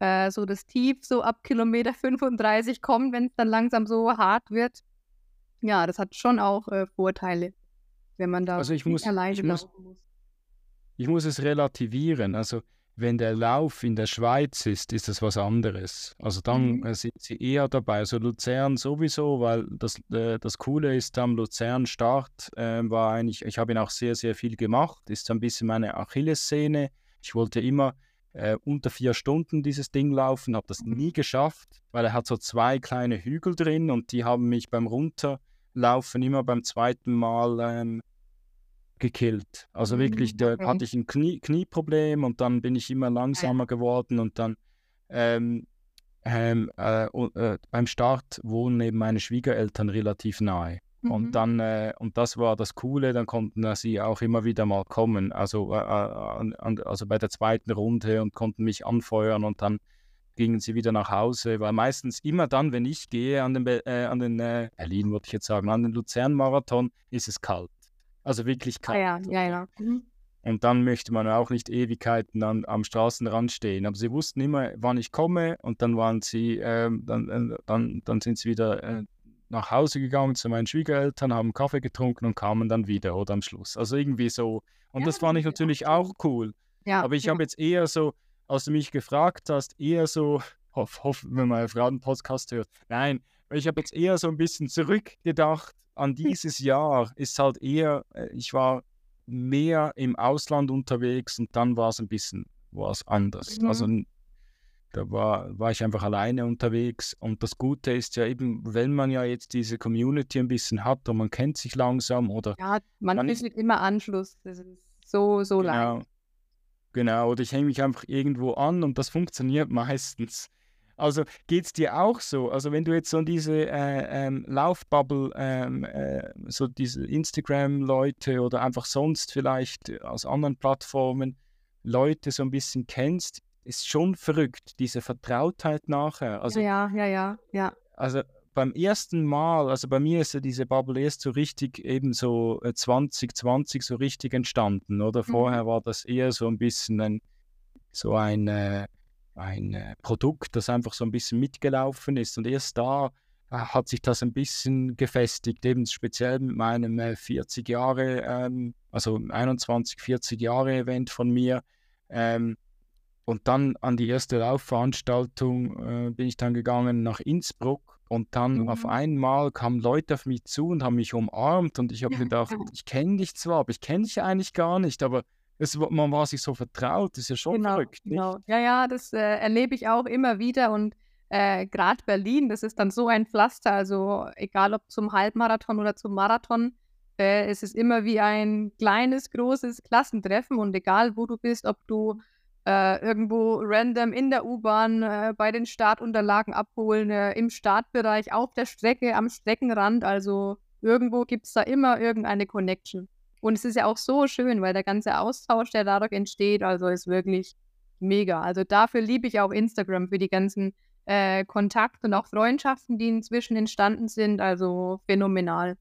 äh, so das Tief so ab Kilometer 35 kommt, wenn es dann langsam so hart wird. Ja, das hat schon auch äh, Vorteile, wenn man da Also ich nicht muss, alleine ich muss, muss. ich muss es relativieren. Also wenn der Lauf in der Schweiz ist, ist das was anderes. Also dann Mhm. äh, sind sie eher dabei. Also Luzern sowieso, weil das, äh, das Coole ist am Luzern-Start äh, war eigentlich, ich habe ihn auch sehr, sehr viel gemacht, ist ein bisschen meine Achillessehne. Ich wollte immer äh, unter vier Stunden dieses Ding laufen, habe das Mhm. nie geschafft, weil er hat so zwei kleine Hügel drin und die haben mich beim Runterlaufen immer beim zweiten Mal ähm, gekillt. Also wirklich, Mhm, da hatte ich ein Knie, Knieproblem und dann bin ich immer Ah langsamer geworden und dann ähm, ähm, äh, äh, beim Start wohnen eben meine Schwiegereltern relativ nahe. Und Mhm. dann, äh, und das war das Coole, dann konnten sie auch immer wieder mal kommen, also, äh, äh, an, also bei der zweiten Runde und konnten mich anfeuern und dann gingen sie wieder nach Hause, weil meistens immer dann, wenn ich gehe an den, Be äh, an den Berlin, wollte ich jetzt sagen, an den Luzern-Marathon, ist es kalt. Also wirklich Ah kalt. ja, ja, Und, ja. Mhm. und dann möchte man auch nicht Ewigkeiten an, am Straßenrand stehen. Aber sie wussten immer, wann ich komme und dann waren sie, ähm, dann, äh, dann, dann sind sie wieder äh, nach Hause gegangen zu meinen Schwiegereltern, haben Kaffee getrunken und kamen dann wieder oder am Schluss. Also irgendwie so. Und Ja, das fand ich ist ja auch natürlich cool. Ja, Aber ich ja. habe jetzt eher so, als du mich gefragt hast, eher so, hoff, hoff, wenn meine Frau den Podcast hört. Nein, ich habe jetzt eher so ein bisschen zurückgedacht an dieses Jahr. Ist halt eher, äh, ich war mehr im Ausland unterwegs und dann war es ein bisschen was anders. Also Mhm. n- da war, war ich einfach alleine unterwegs. Und das Gute ist ja eben, wenn man ja jetzt diese Community ein bisschen hat und man kennt sich langsam oder Ja, man findet immer Anschluss. Das ist so, so. Genau, genau. Oder ich hänge mich einfach irgendwo an und das funktioniert meistens. Also geht es dir auch so? Also wenn du jetzt so diese äh, ähm, Laufbubble, ähm, äh, so diese Instagram-Leute oder einfach sonst vielleicht aus anderen Plattformen Leute so ein bisschen kennst, ist schon verrückt, diese Vertrautheit nachher. Also, ja, ja, ja, ja. Also beim ersten Mal, also bei mir ist ja diese Bubble erst so richtig eben so 2020 äh, so richtig entstanden, oder? Mhm. Vorher mhm. war das eher so ein bisschen ein, so ein, äh, ein äh, Produkt, das einfach so ein bisschen mitgelaufen ist und erst da äh, hat sich das ein bisschen gefestigt, eben speziell mit meinem äh, 40 Jahre, ähm, also 21, 40 Jahre Event von mir. Ähm, und dann an die erste Laufveranstaltung äh, bin ich dann gegangen nach Innsbruck und dann mhm. auf einmal kamen Leute auf mich zu und haben mich umarmt und ich habe gedacht, ich kenne dich zwar, aber ich kenne dich eigentlich gar nicht, aber es, man war sich so vertraut, das ist ja schon genau, verrückt. Nicht? Genau. Ja, ja, das äh, erlebe ich auch immer wieder und äh, gerade Berlin, das ist dann so ein Pflaster, also egal ob zum Halbmarathon oder zum Marathon, äh, es ist immer wie ein kleines, großes Klassentreffen und egal wo du bist, ob du äh, irgendwo random in der U-Bahn äh, bei den Startunterlagen abholen, äh, im Startbereich, auf der Strecke, am Streckenrand. Also irgendwo gibt es da immer irgendeine Connection. Und es ist ja auch so schön, weil der ganze Austausch, der dadurch entsteht, also ist wirklich mega. Also dafür liebe ich auch Instagram für die ganzen äh, Kontakte und auch Freundschaften, die inzwischen entstanden sind. Also phänomenal.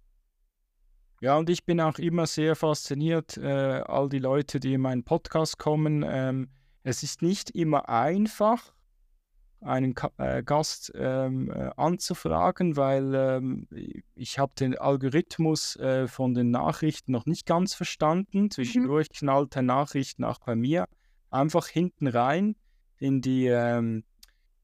Ja, und ich bin auch immer sehr fasziniert, äh, all die Leute, die in meinen Podcast kommen. Ähm, es ist nicht immer einfach, einen äh, Gast ähm, äh, anzufragen, weil ähm, ich habe den Algorithmus äh, von den Nachrichten noch nicht ganz verstanden. Mhm. Zwischendurch mhm. knallt der Nachrichten auch bei mir einfach hinten rein in die, ähm,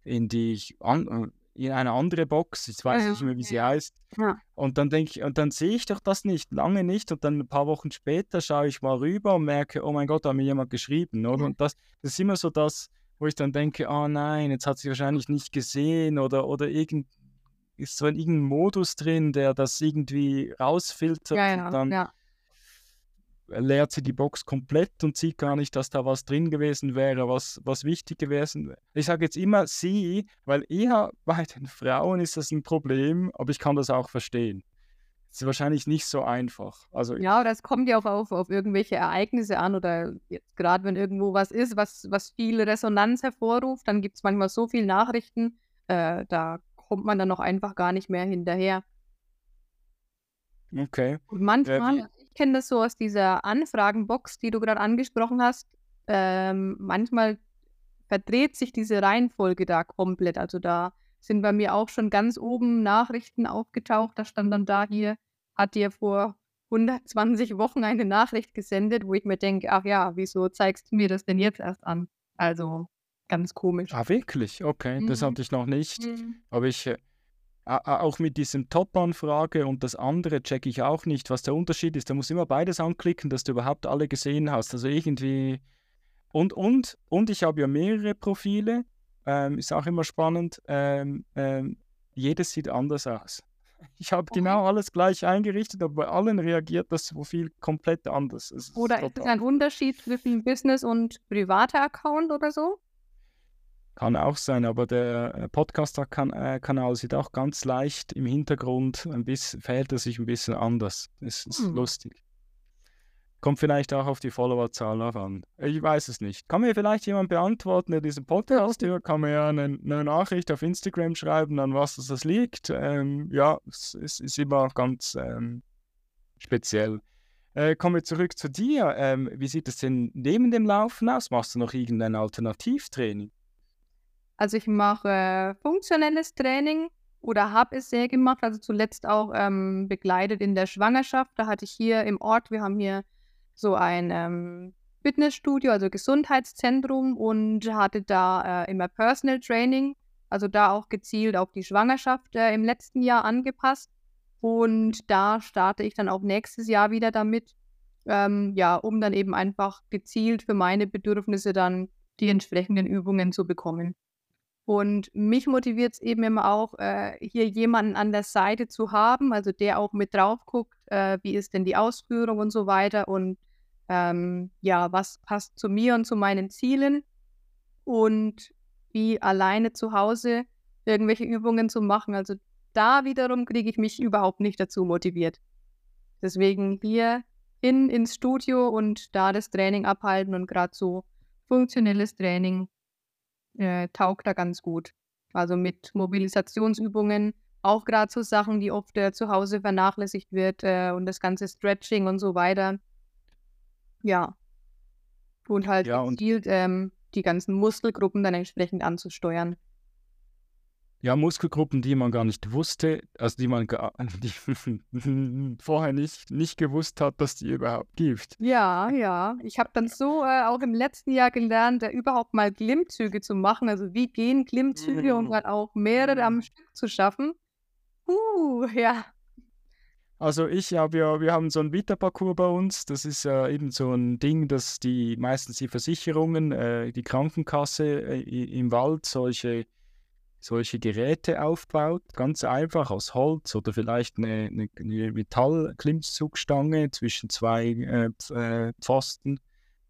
in die an, in eine andere Box, ich weiß nicht mehr, wie sie heißt. Ja. Und dann denke ich, und dann sehe ich doch das nicht, lange nicht. Und dann ein paar Wochen später schaue ich mal rüber und merke, oh mein Gott, da hat mir jemand geschrieben, oder? Ja. Und das, das ist immer so das, wo ich dann denke, oh nein, jetzt hat sie wahrscheinlich nicht gesehen oder, oder irgend, ist so in irgendein Modus drin, der das irgendwie rausfiltert. Ja, ja, dann, ja leert sie die Box komplett und sieht gar nicht, dass da was drin gewesen wäre, was, was wichtig gewesen wäre. Ich sage jetzt immer sie, weil eher bei den Frauen ist das ein Problem, aber ich kann das auch verstehen. Ist wahrscheinlich nicht so einfach. Also ja, das kommt ja auch auf, auf irgendwelche Ereignisse an oder gerade, wenn irgendwo was ist, was, was viel Resonanz hervorruft, dann gibt es manchmal so viele Nachrichten, äh, da kommt man dann noch einfach gar nicht mehr hinterher. Okay. Und manchmal, äh, ich kenne das so aus dieser Anfragenbox, die du gerade angesprochen hast. Ähm, manchmal verdreht sich diese Reihenfolge da komplett. Also da sind bei mir auch schon ganz oben Nachrichten aufgetaucht. Da stand dann da hier, hat dir vor 120 Wochen eine Nachricht gesendet, wo ich mir denke, ach ja, wieso zeigst du mir das denn jetzt erst an? Also ganz komisch. Ah, wirklich? Okay, mhm. das hatte ich noch nicht. Mhm. Aber ich, äh, auch mit diesem Top-Anfrage und das andere checke ich auch nicht, was der Unterschied ist. Da muss immer beides anklicken, dass du überhaupt alle gesehen hast. Also irgendwie. Und, und, und ich habe ja mehrere Profile, ähm, ist auch immer spannend. Ähm, ähm, jedes sieht anders aus. Ich habe okay. genau alles gleich eingerichtet, aber bei allen reagiert das Profil komplett anders. oder ist es ein Unterschied zwischen Business und privater Account oder so? Kann auch sein, aber der äh, Podcast-Kanal sieht auch ganz leicht im Hintergrund, ein bisschen, verhält er sich ein bisschen anders. Das ist hm. lustig. Kommt vielleicht auch auf die Followerzahl an. Ich weiß es nicht. Kann mir vielleicht jemand beantworten, der diesen Podcast hört? Kann mir ja eine, eine, Nachricht auf Instagram schreiben, an was das liegt. Ähm, ja, es, es, ist immer ganz ähm, speziell. Äh, kommen wir zurück zu dir. Ähm, wie sieht es denn neben dem Laufen aus? Machst du noch irgendein Alternativtraining? Also ich mache äh, funktionelles Training oder habe es sehr gemacht, also zuletzt auch ähm, begleitet in der Schwangerschaft. Da hatte ich hier im Ort, wir haben hier so ein ähm, Fitnessstudio, also Gesundheitszentrum und hatte da äh, immer Personal Training, also da auch gezielt auf die Schwangerschaft äh, im letzten Jahr angepasst. Und da starte ich dann auch nächstes Jahr wieder damit, ähm, ja, um dann eben einfach gezielt für meine Bedürfnisse dann die entsprechenden Übungen zu bekommen. Und mich motiviert es eben immer auch, äh, hier jemanden an der Seite zu haben, also der auch mit drauf guckt, äh, wie ist denn die Ausführung und so weiter und ähm, ja, was passt zu mir und zu meinen Zielen. Und wie alleine zu Hause irgendwelche Übungen zu machen. Also da wiederum kriege ich mich überhaupt nicht dazu motiviert. Deswegen hier hin ins Studio und da das Training abhalten und gerade so funktionelles Training äh, taugt da ganz gut. Also mit Mobilisationsübungen, auch gerade so Sachen, die oft äh, zu Hause vernachlässigt wird äh, und das ganze Stretching und so weiter. Ja. Und halt Ja, und gezielt ähm, die ganzen Muskelgruppen dann entsprechend anzusteuern. ja, Muskelgruppen, die man gar nicht wusste, also die man gar, die vorher nicht, nicht gewusst hat, dass die überhaupt gibt. Ja, ja. Ich habe dann so äh, auch im letzten Jahr gelernt, äh, überhaupt mal Klimmzüge zu machen. Also wie gehen Klimmzüge und Mhm. dann auch mehrere am. Stück zu schaffen. Uh, ja. Also ich habe ja, wir haben so ein Vita-Parcours bei uns. Das ist ja eben so ein Ding, dass die meistens die Versicherungen, äh, die Krankenkasse äh, im Wald solche, solche Geräte aufbaut. Ganz einfach aus Holz oder vielleicht eine, eine, eine Metall-Klimmzugstange zwischen zwei äh, äh, Pfosten.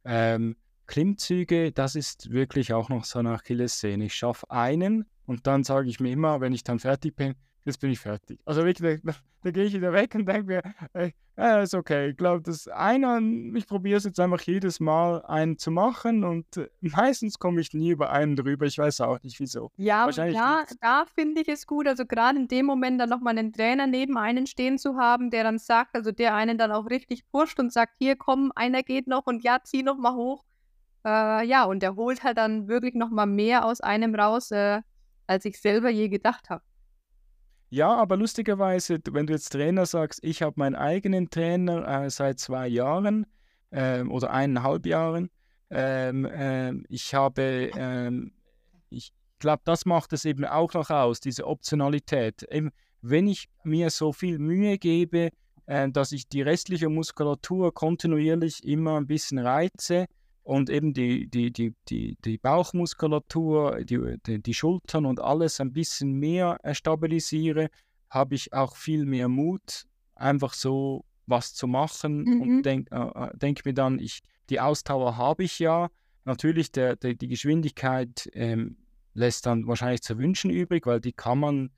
Ähm, Klimmzüge, das ist wirklich auch noch so eine Achillessehne. Ich schaffe einen und dann sage ich mir immer, wenn ich dann fertig bin, jetzt bin ich fertig. Also wirklich, da, da gehe ich wieder weg und denke mir, ey, ja, ist okay. Ich glaube, das einer, ich probiere es jetzt einfach jedes Mal einen zu machen und äh, meistens komme ich nie über einen drüber. Ich weiß auch nicht wieso. Ja, Wahrscheinlich da, da finde ich es gut, also gerade in dem Moment dann nochmal einen Trainer neben einen stehen zu haben, der dann sagt, also der einen dann auch richtig pusht und sagt, hier komm, einer geht noch und ja, zieh noch mal hoch. Äh, ja, und der holt halt dann wirklich nochmal mehr aus einem raus, äh, als ich selber je gedacht habe. Ja, aber lustigerweise, wenn du jetzt Trainer sagst, ich habe meinen eigenen Trainer äh, seit zwei Jahren ähm, oder eineinhalb Jahren. Ähm, ähm, ich habe, ähm, ich glaube, das macht es eben auch noch aus, diese Optionalität. Eben, wenn ich mir so viel Mühe gebe, äh, dass ich die restliche Muskulatur kontinuierlich immer ein bisschen reize und eben die, die, die, die, die Bauchmuskulatur, die, die, die Schultern und alles ein bisschen mehr äh, stabilisiere, habe ich auch viel mehr Mut, einfach so was zu machen Mhm. und denke äh, denk mir dann, ich, die Ausdauer habe ich ja. Natürlich, der, der, die Geschwindigkeit ähm, lässt dann wahrscheinlich zu wünschen übrig, weil die kann man,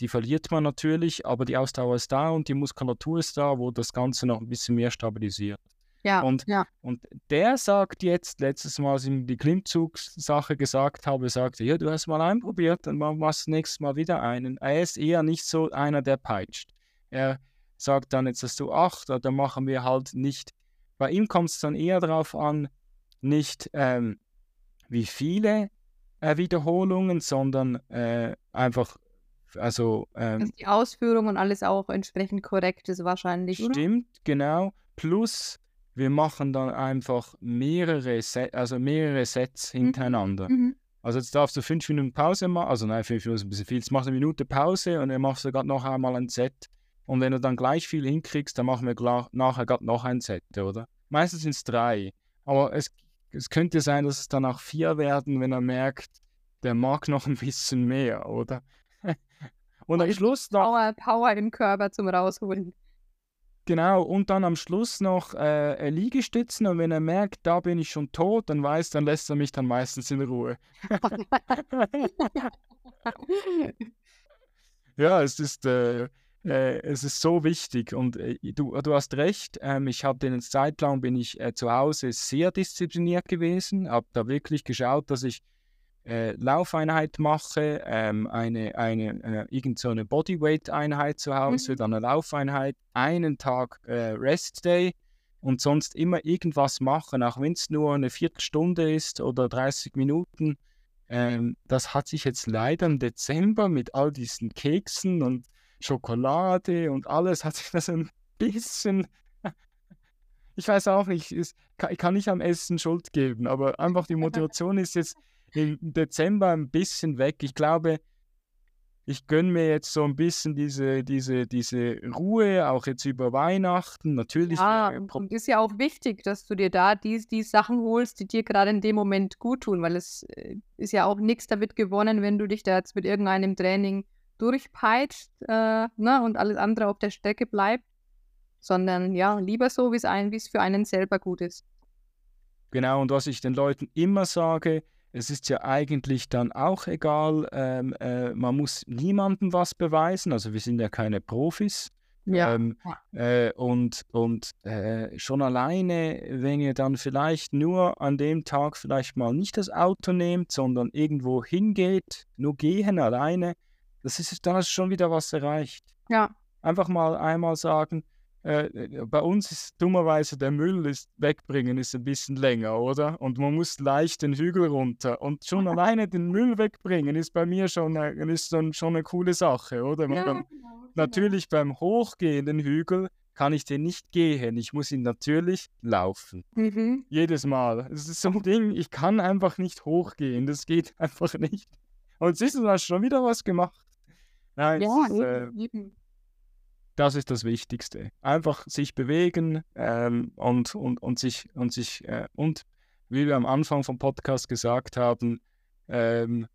die verliert man natürlich, aber die Ausdauer ist da und die Muskulatur ist da, wo das Ganze noch ein bisschen mehr stabilisiert. Ja, Und, ja. und der sagt jetzt, letztes Mal, als ich ihm die Klimmzugssache gesagt habe, sagte, ja, du hast mal einen probiert, dann machen wir das nächste Mal wieder einen. Er ist eher nicht so einer, der peitscht. Er sagt dann, jetzt hast du acht, oder machen wir halt nicht. Bei ihm kommt es dann eher darauf an, nicht ähm, wie viele äh, Wiederholungen, sondern äh, einfach, also ähm, Dass die Ausführung und alles auch entsprechend korrekt ist wahrscheinlich, oder? Stimmt, genau. Plus, wir machen dann einfach mehrere, Se also mehrere Sets Mhm. hintereinander. Mhm. Also jetzt darfst du fünf Minuten Pause machen, also nein, fünf Minuten ist ein bisschen viel. Jetzt machst du eine Minute Pause und dann machst du gerade noch einmal ein Set. Und wenn du dann gleich viel hinkriegst, dann machen wir gla- nachher gerade noch ein Set, oder? Meistens sind es drei. Aber es, es könnte sein, dass es dann auch vier werden, wenn er merkt, der mag noch ein bisschen mehr, oder? Und am Schluss noch Power, Power im Körper zum Rausholen. Genau, und dann am Schluss noch äh, Liegestützen und wenn er merkt, da bin ich schon tot, dann weiß, dann lässt er mich dann meistens in Ruhe. ja, es ist, äh, äh, es ist so wichtig und äh, du, du hast recht, ähm, ich habe eine Zeit lang bin ich äh, zu Hause sehr diszipliniert gewesen, habe da wirklich geschaut, dass ich äh, Laufeinheit mache, ähm, eine, eine, äh, irgend so eine Bodyweight-Einheit zu Hause, Mhm. dann eine Laufeinheit, einen Tag äh, Rest Day und sonst immer irgendwas machen, auch wenn es nur eine Viertelstunde ist oder 30 Minuten. Ähm, das hat sich jetzt leider im Dezember mit all diesen Keksen und Schokolade und alles, hat sich das ein bisschen ich weiß auch nicht, ich kann nicht am Essen Schuld geben, aber einfach die Motivation ist jetzt im Dezember ein bisschen weg. Ich glaube, ich gönne mir jetzt so ein bisschen diese, diese, diese Ruhe, auch jetzt über Weihnachten. Natürlich, Ja, äh, und, ist ja auch wichtig, dass du dir da die, die Sachen holst, die dir gerade in dem Moment gut tun, weil es äh, ist ja auch nichts damit gewonnen, wenn du dich da jetzt mit irgendeinem Training durchpeitscht äh, ne, und alles andere auf der Strecke bleibt, sondern ja, lieber so, wie es für einen selber gut ist. Genau, und was ich den Leuten immer sage, es ist ja eigentlich dann auch egal, ähm, äh, man muss niemandem was beweisen, also wir sind ja keine Profis. Ja. Ähm, äh, und und äh, schon alleine, wenn ihr dann vielleicht nur an dem Tag vielleicht mal nicht das Auto nehmt, sondern irgendwo hingeht, nur gehen alleine, das ist dann ist schon wieder was erreicht. Ja. Einfach mal einmal sagen, äh, äh, bei uns ist dummerweise der Müll ist wegbringen ist ein bisschen länger, oder? Und man muss leicht den Hügel runter. Und schon alleine den Müll wegbringen ist bei mir schon, eine, ist dann schon eine coole Sache, oder? Ja, Beim, genau, genau. natürlich beim Hochgehenden Hügel kann ich den nicht gehen. Ich muss ihn natürlich laufen. Mhm. Jedes Mal. Es ist so ein Ding, ich kann einfach nicht hochgehen. Das geht einfach nicht. Und siehst du, du hast schon wieder was gemacht. Nein, Ja, ist, äh, eben. Das ist das Wichtigste. Einfach sich bewegen ähm, und, und, und sich und sich äh, und wie wir am Anfang vom Podcast gesagt haben, ähm,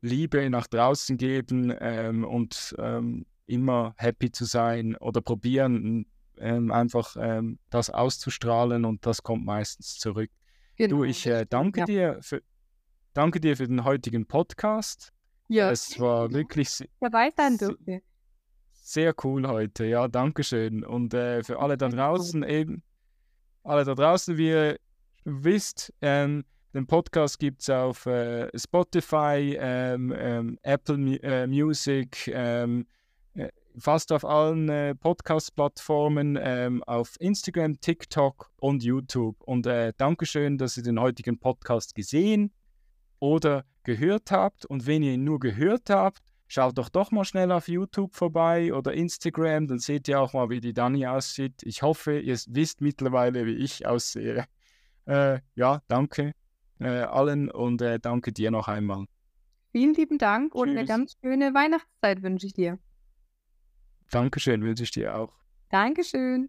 Liebe nach draußen geben ähm, und ähm, immer happy zu sein oder probieren, ähm, einfach ähm, das auszustrahlen und das kommt meistens zurück. Genau, Du, ich äh, danke ja. dir für danke dir für den heutigen Podcast. Ja, Es war wirklich dabei sein se- durfte. Sehr cool heute. Ja, danke schön. Und äh, für alle da draußen eben, alle da draußen, wie ihr wisst, ähm, den Podcast gibt es auf äh, Spotify, ähm, ähm, Apple äh, Music, ähm, äh, fast auf allen äh, Podcast-Plattformen, ähm, auf Instagram, TikTok und YouTube. Und äh, Dankeschön, dass ihr den heutigen Podcast gesehen oder gehört habt. Und wenn ihr ihn nur gehört habt, schaut doch doch mal schnell auf YouTube vorbei oder Instagram, dann seht ihr auch mal, wie die Dani aussieht. Ich hoffe, ihr wisst mittlerweile, wie ich aussehe. Äh, ja, danke äh, allen und äh, danke dir noch einmal. Vielen lieben Dank und eine Tschüss. ganz schöne Weihnachtszeit wünsche ich dir. Dankeschön, wünsche ich dir auch. Dankeschön.